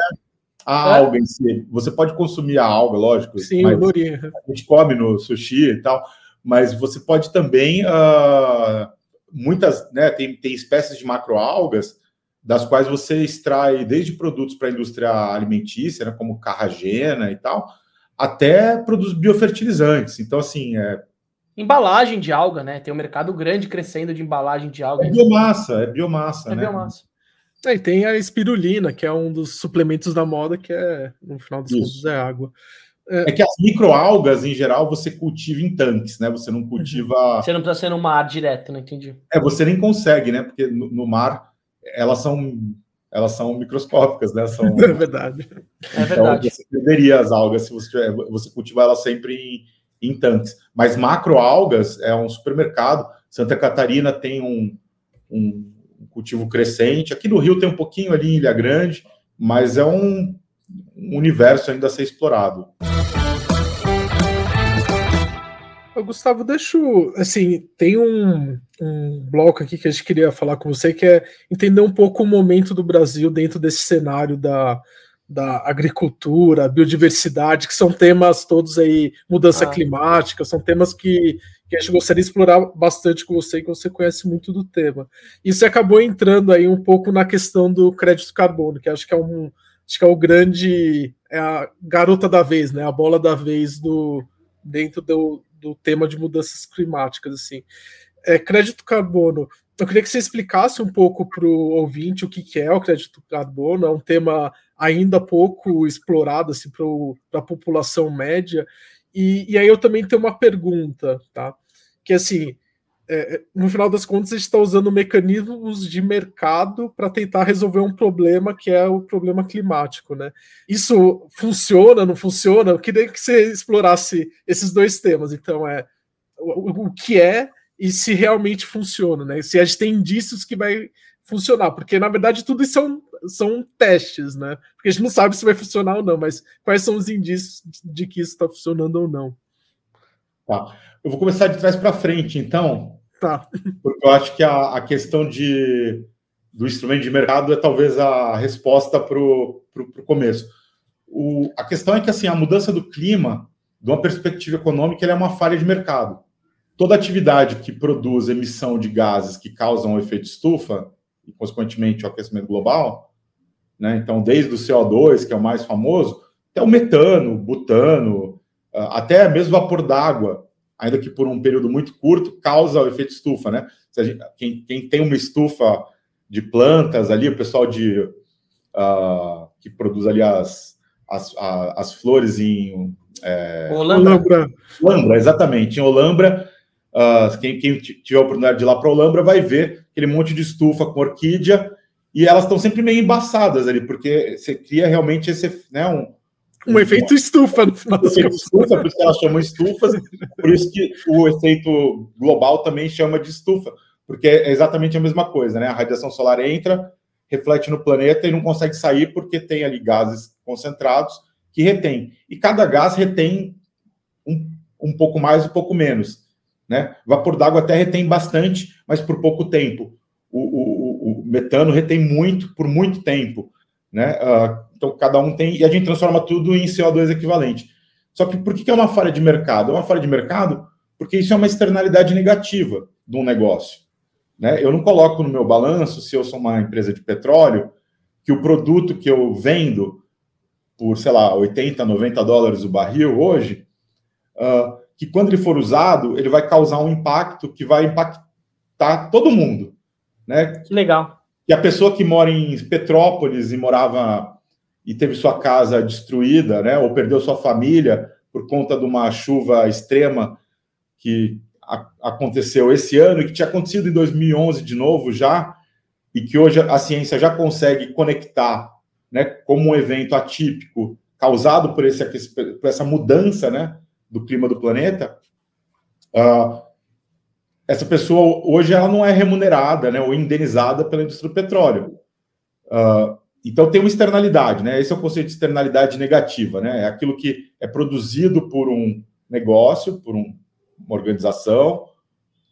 A é? alga em si. Você pode consumir a alga, lógico. Sim, mas a gente come no sushi e tal, mas você pode também. Uh, muitas, né? Tem, tem espécies de macroalgas das quais você extrai desde produtos para a indústria alimentícia, né, como carragena e tal, até produtos biofertilizantes. Então, assim, é, Embalagem de alga, né? Tem um mercado grande crescendo de embalagem de alga. É biomassa, é biomassa, é né? biomassa. É, e tem a espirulina, que é um dos suplementos da moda, que é, no final dos contos, é água. É... é... que as microalgas, em geral, você cultiva em tanques, né? Você não uhum. cultiva. Você não precisa ser no mar direto, não entendi. É, você nem consegue, né? Porque no, no mar elas são elas são microscópicas, né? São, é verdade. É então, verdade. Você perderia as algas se você, você cultivar elas sempre em, em tanques. Mas macroalgas é um supermercado. Santa Catarina tem um, um cultivo crescente. Aqui no Rio tem um pouquinho ali em Ilha Grande, mas é um, universo ainda a ser explorado. Gustavo, deixa assim, tem um, um bloco aqui que a gente queria falar com você, que é entender um pouco o momento do Brasil dentro desse cenário da, da agricultura, biodiversidade, que são temas todos aí, mudança ah. climática, são temas que, que a gente gostaria de explorar bastante com você, que você conhece muito do tema. E você acabou entrando aí um pouco na questão do crédito carbono, que acho que é um acho que é o grande é a garota da vez, né? A bola da vez do dentro do, do tema de mudanças climáticas, assim. É, crédito carbono. Eu queria que você explicasse um pouco para o ouvinte o que, que é o crédito carbono. É um tema ainda pouco explorado assim, para a população média. E, e aí eu também tenho uma pergunta, tá? Que assim, é, no final das contas, a gente está usando mecanismos de mercado para tentar resolver um problema que é o problema climático, né? Isso funciona, não funciona? Eu queria que você explorasse esses dois temas. Então, é o, o que é e se realmente funciona, né? Se a gente tem indícios que vai funcionar, porque na verdade tudo isso são, são testes, né? Porque a gente não sabe se vai funcionar ou não, mas quais são os indícios de que isso está funcionando ou não? Tá. Eu vou começar de trás para frente, então. Tá. Porque eu acho que a, a questão de, do instrumento de mercado é talvez a resposta para o começo. O, a questão é que assim, a mudança do clima, de uma perspectiva econômica, é uma falha de mercado. Toda atividade que produz emissão de gases que causam o efeito estufa, e consequentemente o aquecimento global, né? então desde o CO2, que é o mais famoso, até o metano, butano, ah, até mesmo vapor d'água, ainda que por um período muito curto, causa o efeito estufa, né? Gente, quem, quem, tem uma estufa de plantas ali, o pessoal de uh, que produz ali as, as, as flores em é, Olambra. Olambra, exatamente. Em Olambra, uh, quem, quem, tiver a oportunidade de ir lá para Olambra vai ver aquele monte de estufa com orquídea e elas estão sempre meio embaçadas ali, porque você cria realmente esse, né, um, um efeito estufa no final das contas. Estufa, por isso que elas chamam estufas, por isso que o efeito global também chama de estufa, porque é exatamente a mesma coisa, né? A radiação solar entra, reflete no planeta e não consegue sair porque tem ali gases concentrados que retém. E cada gás retém um, um pouco mais, um pouco menos. Né? Vapor d'água até retém bastante, mas por pouco tempo. O, o, o metano retém muito por muito tempo. Né? Uh, então, cada um tem, e a gente transforma tudo em CO2 equivalente. Só que por que é uma falha de mercado? É uma falha de mercado porque isso é uma externalidade negativa de um negócio. Né? Eu não coloco no meu balanço, se eu sou uma empresa de petróleo, que o produto que eu vendo por, sei lá, 80, 90 dólares o barril hoje, uh, que quando ele for usado, ele vai causar um impacto que vai impactar todo mundo. Né? Que legal. E a pessoa que mora em Petrópolis e morava e teve sua casa destruída, né, ou perdeu sua família por conta de uma chuva extrema que a, aconteceu esse ano e que tinha acontecido em 2011 de novo já, e que hoje a ciência já consegue conectar, né, como um evento atípico causado por, esse, por essa mudança, né, do clima do planeta. Uh, essa pessoa hoje ela não é remunerada, né, ou indenizada pela indústria do petróleo. Uh, então tem uma externalidade, né? Esse é o conceito de externalidade negativa, né? É aquilo que é produzido por um negócio, por um, uma organização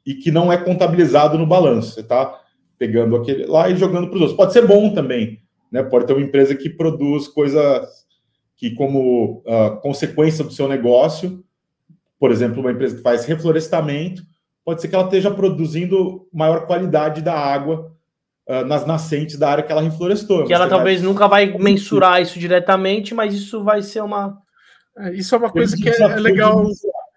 e que não é contabilizado no balanço. Você está pegando aquele lá e jogando para os outros. Pode ser bom também, né? Pode ter uma empresa que produz coisas que, como uh, consequência do seu negócio, por exemplo, uma empresa que faz reflorestamento, pode ser que ela esteja produzindo maior qualidade da água uh, nas nascentes da área que ela reflorestou. Que ela talvez vai... nunca vai mensurar isso diretamente, mas isso vai ser uma. É, isso é uma coisa que é, legal.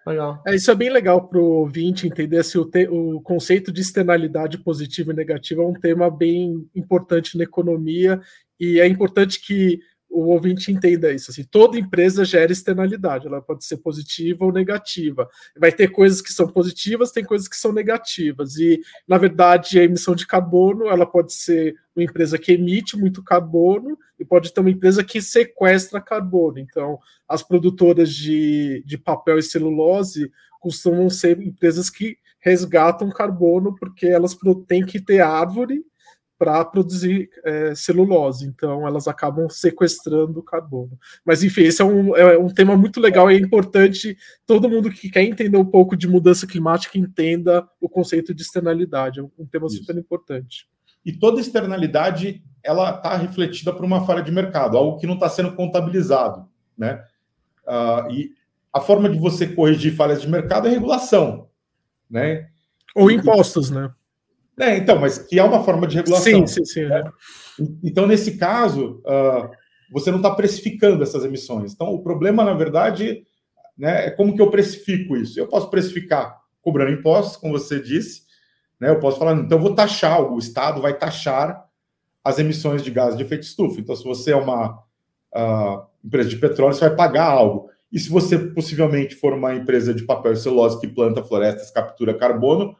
legal. É, isso é bem legal para o ouvinte entender se o, te... o conceito de externalidade positiva e negativa é um tema bem importante na economia e é importante que o ouvinte entenda isso. Assim, toda empresa gera externalidade, ela pode ser positiva ou negativa. Vai ter coisas que são positivas, tem coisas que são negativas. E, na verdade, a emissão de carbono ela pode ser uma empresa que emite muito carbono e pode ter uma empresa que sequestra carbono. Então, as produtoras de, de papel e celulose costumam ser empresas que resgatam carbono porque elas têm que ter árvore para produzir é, celulose, então elas acabam sequestrando o carbono. Mas enfim, esse é um, é um tema muito legal e é importante todo mundo que quer entender um pouco de mudança climática entenda o conceito de externalidade, é um tema Isso. super importante. E toda externalidade ela está refletida por uma falha de mercado, algo que não está sendo contabilizado, né? Uh, e a forma de você corrigir falhas de mercado é regulação, né? Ou impostos, né? É, então, mas que é uma forma de regulação. Sim, sim, sim. Né? Então, nesse caso, uh, você não está precificando essas emissões. Então, o problema, na verdade, né, é como que eu precifico isso. Eu posso precificar cobrando impostos, como você disse, né? Eu posso falar, então eu vou taxar, o Estado vai taxar as emissões de gases de efeito estufa. Então, se você é uma uh, empresa de petróleo, você vai pagar algo. E se você possivelmente for uma empresa de papel e celulose que planta florestas, captura carbono,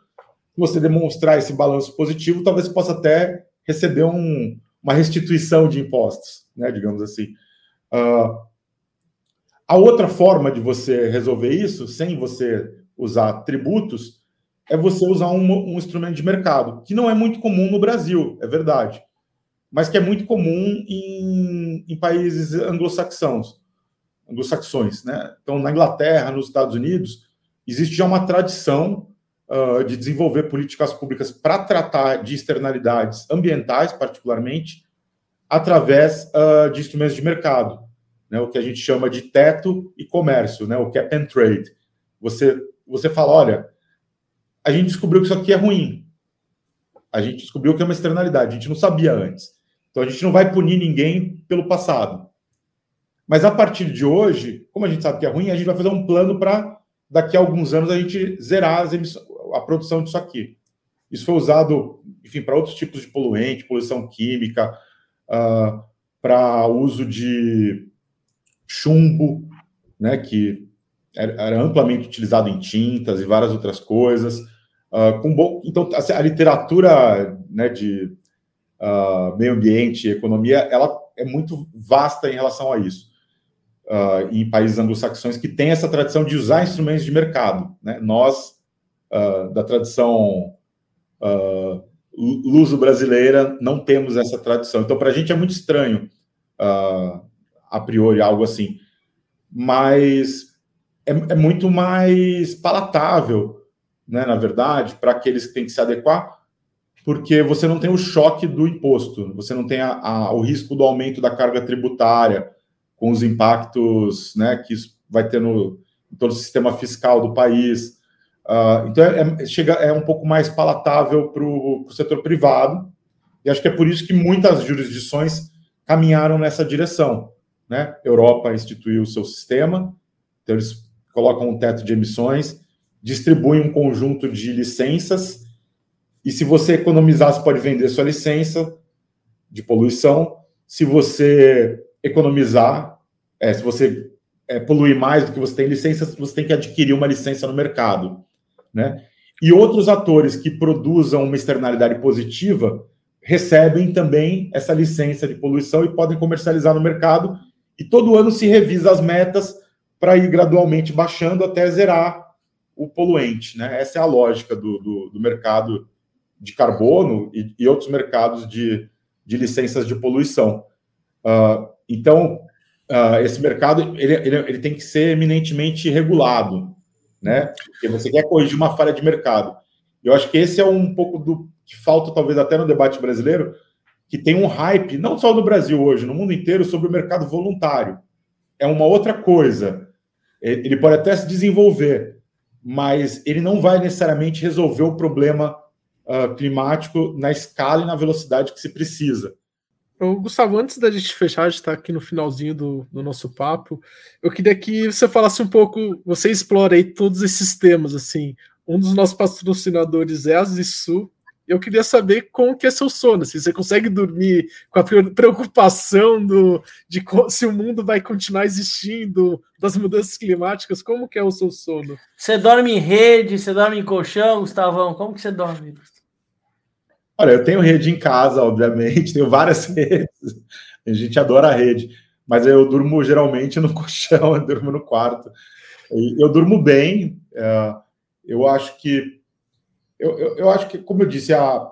você demonstrar esse balanço positivo, talvez possa até receber um, uma restituição de impostos, né, digamos assim. Uh, a outra forma de você resolver isso, sem você usar tributos, é você usar um, um, instrumento de mercado, que não é muito comum no Brasil, é verdade, mas que é muito comum em, em países anglo-saxãos, anglo-saxões, né? Então, na Inglaterra, nos Estados Unidos, existe já uma tradição uh, de desenvolver políticas públicas para tratar de externalidades ambientais, particularmente, através uh, de instrumentos de mercado, né, o que a gente chama de teto e comércio, né, o cap and trade. Você, você fala, olha, a gente descobriu que isso aqui é ruim. A gente descobriu que é uma externalidade, a gente não sabia antes. Então a gente não vai punir ninguém pelo passado. Mas a partir de hoje, como a gente sabe que é ruim, a gente vai fazer um plano para daqui a alguns anos a gente zerar as emissões, a produção disso aqui. Isso foi usado, enfim, para outros tipos de poluente, poluição química, uh, para uso de chumbo, né, que era, amplamente utilizado em tintas e várias outras coisas. Uh, com então, assim, a literatura né, de uh, meio ambiente e economia, ela é muito vasta em relação a isso. Uh, em países anglo-saxões que têm essa tradição de usar instrumentos de mercado. Né? Nós, uh, da tradição uh, luso-brasileira, não temos essa tradição. Então, para a gente é muito estranho, uh, a priori, algo assim. Mas é, é muito mais palatável, né, na verdade, para aqueles que têm que se adequar, porque você não tem o choque do imposto, você não tem a, a, o risco do aumento da carga tributária, com os impactos né, que isso vai ter no, em todo o sistema fiscal do país. Uh, então, é, é, chega, é um pouco mais palatável para o setor privado, e acho que é por isso que muitas jurisdições caminharam nessa direção. Né? Europa instituiu o seu sistema, então eles colocam um teto de emissões, distribuem um conjunto de licenças, e se você economizar, você pode vender sua licença de poluição. Se você economizar, é, se você é, poluir mais do que você tem licença, você tem que adquirir uma licença no mercado né? E outros atores que produzam uma externalidade positiva recebem também essa licença de poluição e podem comercializar no mercado. E todo ano se revisa as metas para ir gradualmente baixando até zerar o poluente. Né? Essa é a lógica do, do, do mercado de carbono e, e, outros mercados de, de licenças de poluição. Uh, então, uh, esse mercado ele, ele, ele, tem que ser eminentemente regulado né? Porque você quer corrigir uma falha de mercado. Eu acho que esse é um pouco do que falta, talvez, até no debate brasileiro, que tem um hype, não só no Brasil hoje, no mundo inteiro, sobre o mercado voluntário. É uma outra coisa. Ele pode até se desenvolver, mas ele não vai necessariamente resolver o problema uh, climático na escala e na velocidade que se precisa. Gustavo, antes da gente fechar, está aqui no finalzinho do, do, nosso papo, eu queria que você falasse um pouco, você explora aí todos esses temas, assim, um dos nossos patrocinadores é a Zissu, Eu queria saber como que é seu sono, se você consegue dormir com a preocupação do, de se o mundo vai continuar existindo, das mudanças climáticas, como que é o seu sono? Você dorme em rede, você dorme em colchão, Gustavão? Como que você dorme? Olha, eu tenho rede em casa, obviamente, tenho várias redes. A gente adora a rede, mas eu durmo geralmente no colchão, eu durmo no quarto. Eu durmo bem. É, eu acho que eu, eu, eu, acho que, como eu disse, a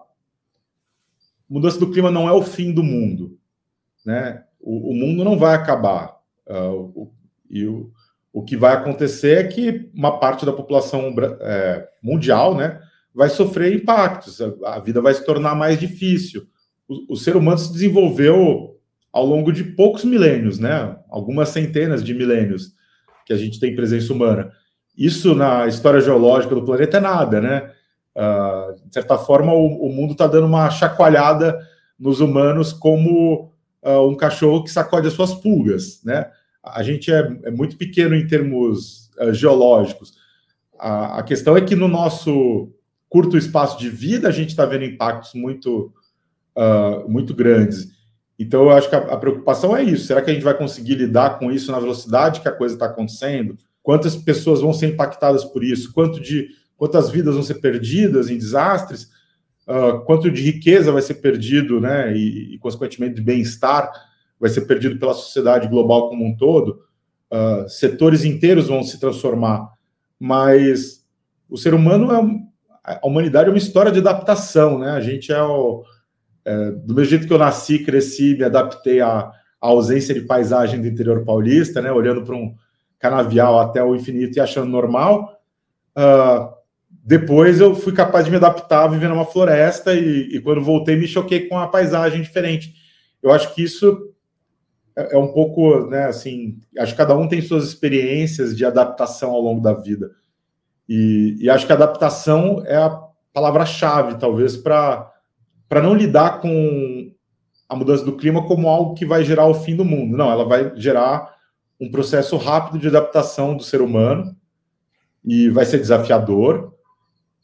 mudança do clima não é o fim do mundo. Né? O, o mundo não vai acabar. Uh, o, e o, o que vai acontecer é que uma parte da população é, mundial né, vai sofrer impactos, a, vida vai se tornar mais difícil. O, o ser humano se desenvolveu ao longo de poucos milênios, né? algumas centenas de milênios que a gente tem presença humana. Isso na história geológica do planeta é nada, né? Uh, de certa forma, o, o mundo está dando uma chacoalhada nos humanos como uh, um cachorro que sacode as suas pulgas, né? A gente é, é muito pequeno em termos uh, geológicos. A, a, questão é que no nosso curto espaço de vida a gente está vendo impactos muito, muito grandes. Então, eu acho que a, a preocupação é isso. Será que a gente vai conseguir lidar com isso na velocidade que a coisa está acontecendo? Quantas pessoas vão ser impactadas por isso? Quanto de quantas vidas vão ser perdidas em desastres, uh, quanto de riqueza vai ser perdido, né, e, e consequentemente de bem-estar vai ser perdido pela sociedade global como um todo, uh, setores inteiros vão se transformar, mas o ser humano é a humanidade é uma história de adaptação, né? A gente é o é, do mesmo jeito que eu nasci, cresci, me adaptei à, à ausência de paisagem do interior paulista, né? Olhando para um canavial até o infinito e achando normal. Uh, depois eu fui capaz de me adaptar vivendo numa floresta e, e, quando voltei me choquei com a paisagem diferente. Eu acho que isso é, é, um pouco, né, assim, acho que cada um tem suas experiências de adaptação ao longo da vida. E, e acho que adaptação é a palavra-chave, talvez, para não lidar com a mudança do clima como algo que vai gerar o fim do mundo. Não, ela vai gerar um processo rápido de adaptação do ser humano e vai ser desafiador,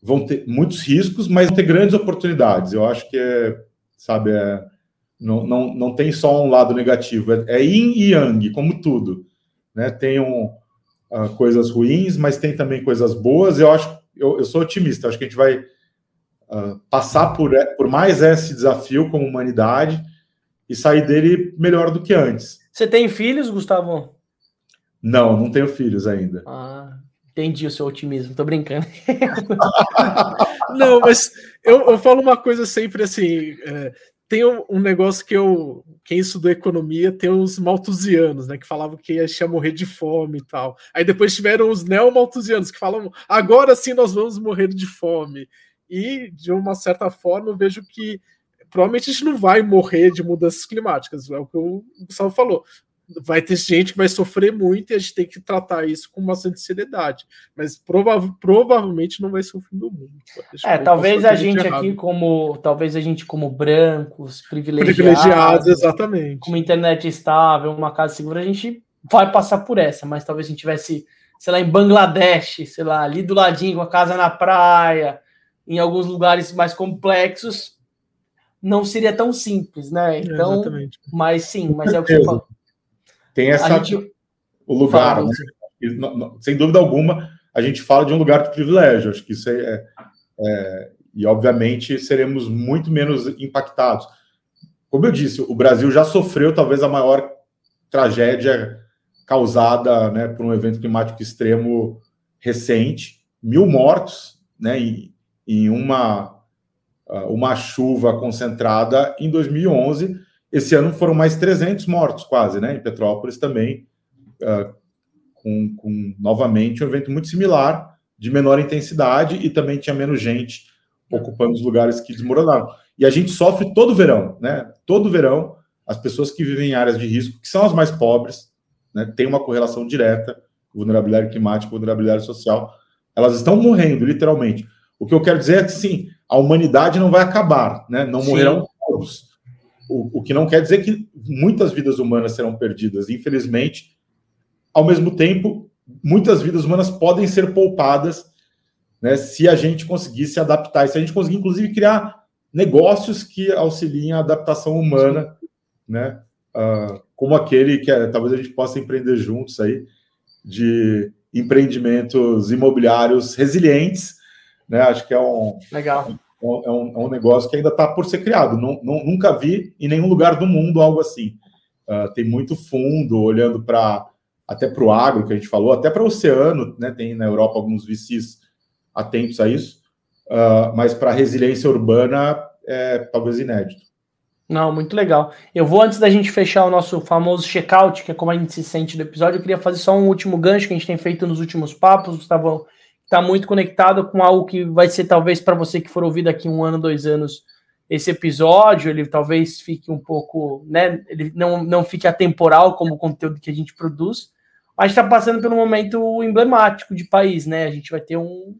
vão ter muitos riscos, mas vão ter grandes oportunidades. Eu acho que é, sabe, é, não, não, não tem só um lado negativo, é, é yin e yang, como tudo. Né? Tem um, uh, coisas ruins, mas tem também coisas boas. Eu acho, eu, eu sou otimista, acho que a gente vai uh, passar por, por mais esse desafio como humanidade e sair dele melhor do que antes. Você tem filhos, Gustavo? Não, não tenho filhos ainda. Ah, Entendi o seu otimismo, tô brincando. Não, mas eu, eu falo uma coisa sempre assim: é, tem um, negócio que eu. Quem estudou economia tem os maltusianos, né? Que falavam que ia morrer de fome e tal. Aí depois tiveram os neomaltusianos que falam agora sim nós vamos morrer de fome. E, de uma certa forma, eu vejo que provavelmente a gente não vai morrer de mudanças climáticas, é o que o Gustavo falou vai ter gente que vai sofrer muito e a gente tem que tratar isso com bastante seriedade. Mas prova provavelmente não vai ser o fim do mundo. É, talvez a gente errado. aqui, como talvez a gente, como brancos, privilegiados, privilegiados, exatamente. Com internet estável, uma casa segura, a gente vai passar por essa, mas talvez a gente tivesse, sei lá, em Bangladesh, sei lá, ali do ladinho, com a casa na praia, em alguns lugares mais complexos, não seria tão simples, né? Então, é, mas sim, mas é o que você falou. Tem essa gente... o lugar, né? sem dúvida alguma, a gente fala de um lugar de privilégio. Acho que isso é, é, é, e obviamente seremos muito menos impactados. Como eu disse, o Brasil já sofreu talvez a maior tragédia causada né, por um evento climático extremo recente, mil mortos, né, em, em uma uma chuva concentrada em 2011 esse ano foram mais 300 mortos, quase, né? Em Petrópolis também, uh, com, com, novamente um evento muito similar, de menor intensidade e também tinha menos gente ocupando os lugares que desmoronaram. E a gente sofre todo verão, né? Todo verão, as pessoas que vivem em áreas de risco, que são as mais pobres, né? Tem uma correlação direta, vulnerabilidade climática, vulnerabilidade social, elas estão morrendo, literalmente. O que eu quero dizer é que, sim, a humanidade não vai acabar, né? Não sim. morrerão todos o, o que não quer dizer que muitas vidas humanas serão perdidas. Infelizmente, ao mesmo tempo, muitas vidas humanas podem ser poupadas né, se a gente conseguir se adaptar, se a gente conseguir, inclusive, criar negócios que auxiliem a adaptação humana, né? Uh, como aquele que é, talvez a gente possa empreender juntos aí, de empreendimentos imobiliários resilientes, né? Acho que é um, Legal. É um, é um é negócio que ainda está por ser criado. Não, não, nunca vi em nenhum lugar do mundo algo assim. Uh, tem muito fundo olhando para até para o agro que a gente falou, até para o oceano, né? Tem na Europa alguns VCs atentos a isso, uh, mas para resiliência urbana é talvez inédito. Não, muito legal. Eu vou, antes da gente fechar o nosso famoso checkout, que é como a gente se sente no episódio, eu queria fazer só um último gancho que a gente tem feito nos últimos papos, Gustavo, está muito conectado com algo que vai ser talvez para você que for ouvido aqui um ano, dois anos, esse episódio, ele talvez fique um pouco, né, ele não, não fique atemporal como o conteúdo que a gente produz, mas está passando um momento emblemático de país, né, a gente vai ter um,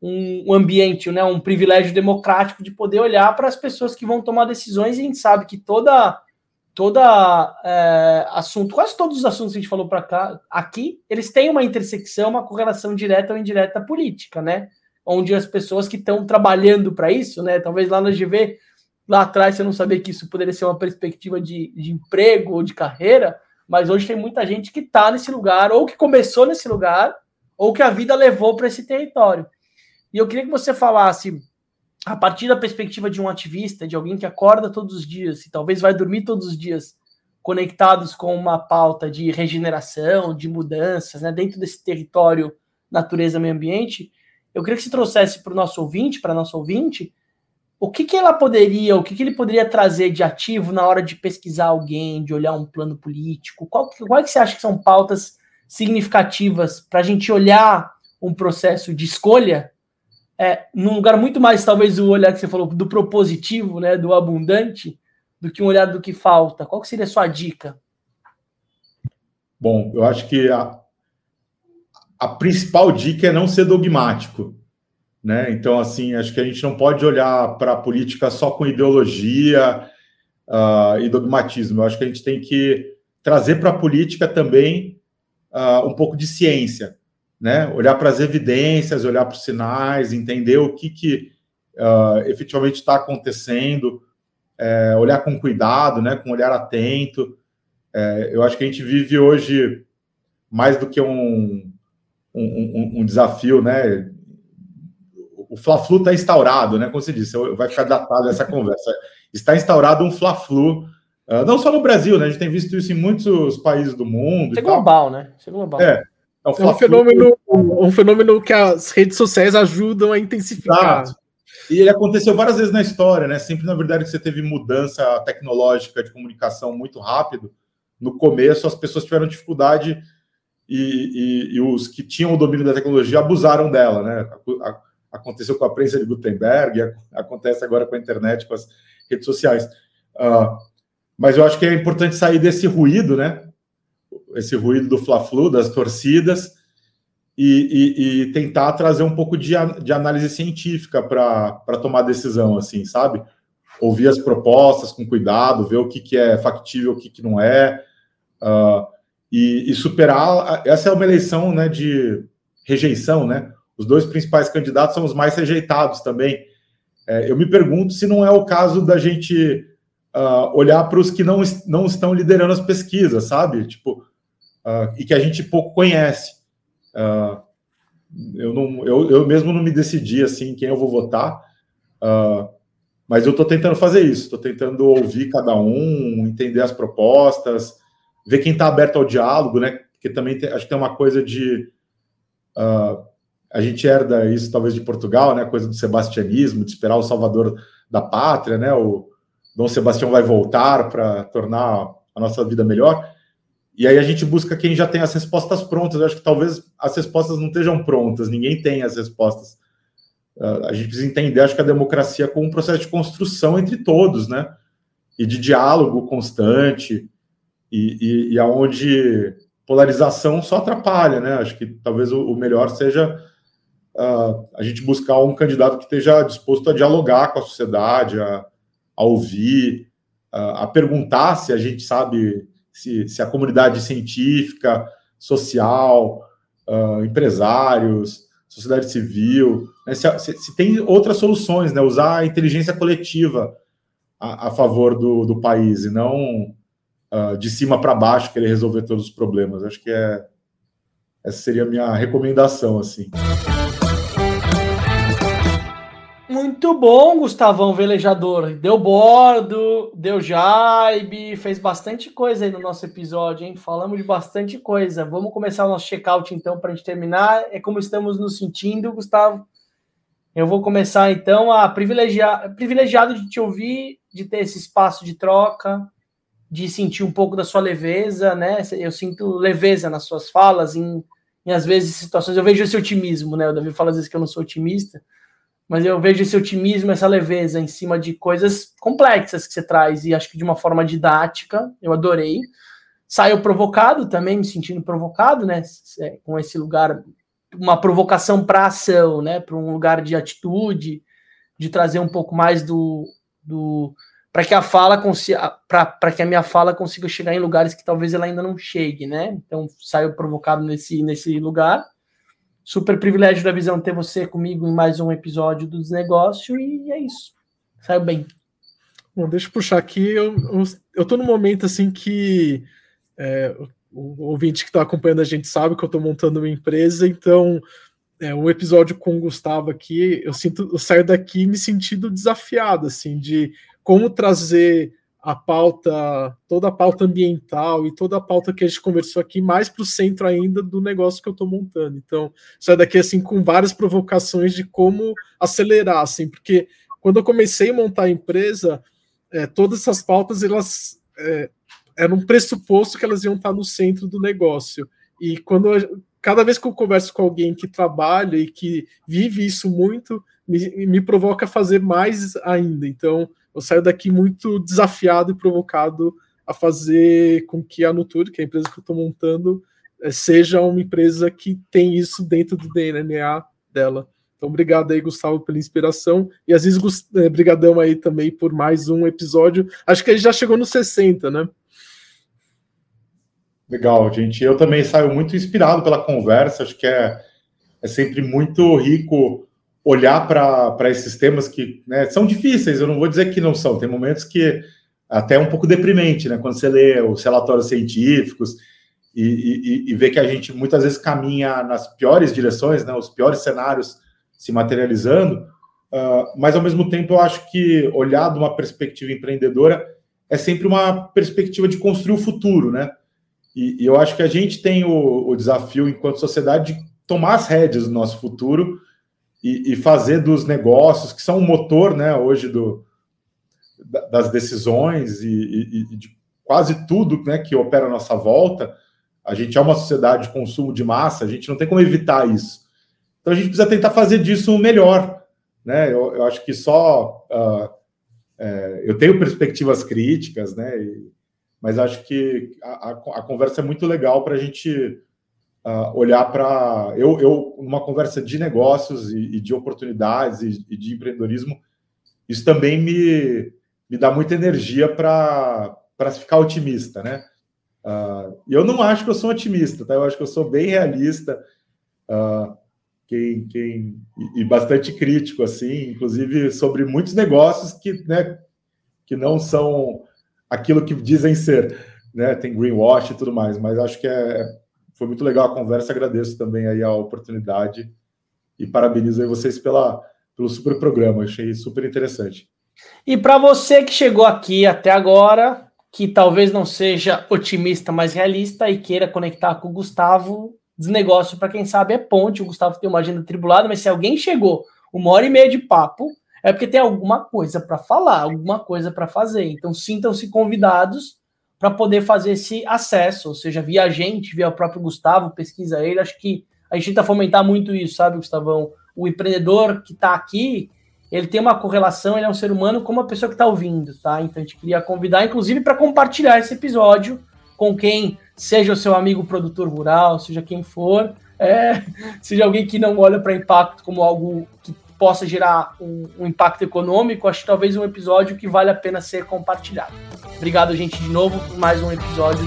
um ambiente, né, um privilégio democrático de poder olhar para as pessoas que vão tomar decisões e a gente sabe que toda toda é, assunto, quase todos os assuntos que a gente falou para cá aqui, eles têm uma intersecção, uma correlação direta ou indireta política, né? Onde as pessoas que estão trabalhando para isso, né? Talvez lá na GV, lá atrás você não sabia que isso poderia ser uma perspectiva de, de emprego ou de carreira, mas hoje tem muita gente que está nesse lugar, ou que começou nesse lugar, ou que a vida levou para esse território. E eu queria que você falasse, a partir da perspectiva de um ativista, de alguém que acorda todos os dias e talvez vai dormir todos os dias conectados com uma pauta de regeneração, de mudanças, né, dentro desse território natureza meio ambiente, eu queria que você trouxesse para o nosso ouvinte, para nosso ouvinte, o que, que ela poderia, o que, que ele poderia trazer de ativo na hora de pesquisar alguém, de olhar um plano político? Qual, qual é que você acha que são pautas significativas para a gente olhar um processo de escolha é, num lugar muito mais, talvez, o olhar que você falou do propositivo, né, do abundante, do que um olhar do que falta. Qual que seria a sua dica? Bom, eu acho que a, a principal dica é não ser dogmático. Né? Então, assim, acho que a gente não pode olhar para a política só com ideologia uh, e dogmatismo. Eu acho que a gente tem que trazer para a política também uh, um pouco de ciência né? Olhar para as evidências, olhar para os sinais, entender o que, que uh, efetivamente está acontecendo, é, olhar com cuidado, né? Com um olhar atento. É, eu acho que a gente vive hoje mais do que um, um, um desafio, né? O Fla-Flu está instaurado, né? Como você disse, vai ficar datado essa conversa. Está instaurado um Fla-Flu, uh, não só no Brasil, né? A gente tem visto isso em muitos países do mundo. Isso é global, né? Isso é global. É, é um, fenômeno, um fenômeno que as redes sociais ajudam a intensificar. Exato. E ele aconteceu várias vezes na história, né? Sempre, na verdade, que você teve mudança tecnológica de comunicação muito rápido. No começo, as pessoas tiveram dificuldade e, e, e os que tinham o domínio da tecnologia abusaram dela, né? Aconteceu com a prensa de Gutenberg, acontece agora com a internet, com as redes sociais. Uh, mas eu acho que é importante sair desse ruído, né? Esse ruído do Fla-Flu, das torcidas, e, e, e, tentar trazer um pouco de, de análise científica para tomar decisão, assim, sabe? Ouvir as propostas com cuidado, ver o que, que é factível, o que, que não é, uh, e, e, superar. Essa é uma eleição né, de rejeição, né? Os dois principais candidatos são os mais rejeitados também. É, eu me pergunto se não é o caso da gente uh, olhar para os que não, não estão liderando as pesquisas, sabe? Tipo, uh, e que a gente pouco conhece. Uh, eu, não, eu, eu mesmo não me decidi assim quem eu vou votar, uh, mas eu estou tentando fazer isso, estou tentando ouvir cada um, entender as propostas, ver quem está aberto ao diálogo, né? Porque também tem, acho que tem uma coisa de a gente herda isso talvez de Portugal, né? Coisa do sebastianismo, de esperar o salvador da pátria, né? O Dom Sebastião vai voltar para tornar a nossa vida melhor. E aí a gente busca quem já tem as respostas prontas. Eu acho que talvez as respostas não estejam prontas, ninguém tem as respostas. Uh, a gente precisa entender, acho que a democracia como um processo de construção entre todos, né? E de diálogo constante, e, e, e aonde polarização só atrapalha, né? Acho que talvez o, o melhor seja uh, a gente buscar um candidato que esteja disposto a dialogar com a sociedade, a, a ouvir, a perguntar se a gente sabe se, se a comunidade científica, social, uh, empresários, sociedade civil, né? se, se, tem outras soluções, né? Usar a inteligência coletiva a, a favor do, do país e não uh, de cima para baixo querer resolver todos os problemas. Acho que é essa seria a minha recomendação, assim. Muito bom, Gustavão Velejador. Deu bordo, deu jaibe, fez bastante coisa aí no nosso episódio, hein? Falamos de bastante coisa. Vamos começar o nosso check-out então para a gente terminar. É como estamos nos sentindo, Gustavo. Eu vou começar então a privilegiar, privilegiado de te ouvir, de ter esse espaço de troca, de sentir um pouco da sua leveza, né? Eu sinto leveza nas suas falas, em, em às vezes situações. Eu vejo esse otimismo, né? O Davi fala às vezes que eu não sou otimista, mas eu vejo esse otimismo, essa leveza em cima de coisas complexas que você traz, e acho que de uma forma didática, eu adorei. Saiu provocado também, me sentindo provocado, né? É, com esse lugar, uma provocação para ação, né? Para um lugar de atitude, de trazer um pouco mais do, do para que a fala consiga, para que a minha fala consiga chegar em lugares que talvez ela ainda não chegue, né? Então saiu provocado nesse, nesse lugar. Super privilégio da visão ter você comigo em mais um episódio do Desnegócio e é isso. Saiu bem. Bom, deixa eu puxar aqui. Eu, eu, eu tô num momento assim que é, o ouvinte que está acompanhando a gente sabe que eu estou montando uma empresa, então é, um episódio com o Gustavo aqui, eu sinto, eu saio daqui me sentindo desafiado, assim, de como trazer a pauta, toda a pauta ambiental e toda a pauta que a gente conversou aqui mais para o centro ainda do negócio que eu estou montando. Então, sai daqui assim com várias provocações de como acelerar, assim, porque quando eu comecei a montar a empresa, é, todas essas pautas elas é, um pressuposto que elas iam estar no centro do negócio. E quando cada vez que eu converso com alguém que trabalha e que vive isso muito, me, me provoca a fazer mais ainda. Então, eu saio daqui muito desafiado e provocado a fazer com que a Nuture, que é a empresa que eu estou montando, eh, seja uma empresa que tem isso dentro do DNA dela. Então, obrigado aí, Gustavo, pela inspiração. E às vezes, eh, brigadão aí também por mais um episódio. Acho que a gente já chegou no 60, né? Legal, gente. Eu também saio muito inspirado pela conversa. Acho que é, é sempre muito rico olhar para esses temas que né, são difíceis, eu não vou dizer que não são, tem momentos que até é um pouco deprimente, né? Quando você lê os relatórios científicos e, e, e vê que a gente muitas vezes caminha nas piores direções, né? Os piores cenários se materializando, uh, mas ao mesmo tempo eu acho que olhar de uma perspectiva empreendedora é sempre uma perspectiva de construir o futuro, né? E, e eu acho que a gente tem o, o desafio, enquanto sociedade, de tomar as rédeas do nosso futuro e, e, fazer dos negócios, que são o motor né, hoje do, das decisões e, e, e, de quase tudo né, que opera à nossa volta, a gente é uma sociedade de consumo de massa, a gente não tem como evitar isso. Então a gente precisa tentar fazer disso melhor. Né? Eu, eu acho que só. Uh, é, eu tenho perspectivas críticas, né? mas acho que a, a, a conversa é muito legal para a gente uh, olhar para. Eu, eu, numa conversa de negócios e, e de oportunidades e, e, de empreendedorismo, isso também me, me dá muita energia para ficar otimista, né? Uh, eu não acho que eu sou otimista, tá? Eu acho que eu sou bem realista. Uh, quem, quem, e, bastante crítico, assim, inclusive sobre muitos negócios que, né, que não são aquilo que dizem ser, né? Tem greenwash e tudo mais, mas acho que é, foi muito legal a conversa, agradeço também aí a oportunidade e parabenizo aí vocês pela, pelo super programa, achei super interessante. E para você que chegou aqui até agora, que talvez não seja otimista, mas realista e queira conectar com o Gustavo, desnegócio para quem sabe é ponte, o Gustavo tem uma agenda tribulada, mas se alguém chegou uma hora e meia de papo, é porque tem alguma coisa para falar, alguma coisa para fazer. Então sintam-se convidados para poder fazer esse acesso, ou seja, via a gente, via o próprio Gustavo, pesquisa ele. Acho que a gente tenta fomentar muito isso, sabe, Gustavão? O empreendedor que está aqui, ele tem uma correlação, ele é um ser humano como a pessoa que está ouvindo, tá? Então a gente queria convidar, inclusive, para compartilhar esse episódio com quem seja o seu amigo produtor rural, seja quem for, é, seja alguém que não olha para impacto como algo que possa gerar um, um, impacto econômico, acho que talvez um episódio que vale a pena ser compartilhado. Obrigado, gente, de novo, por mais um episódio.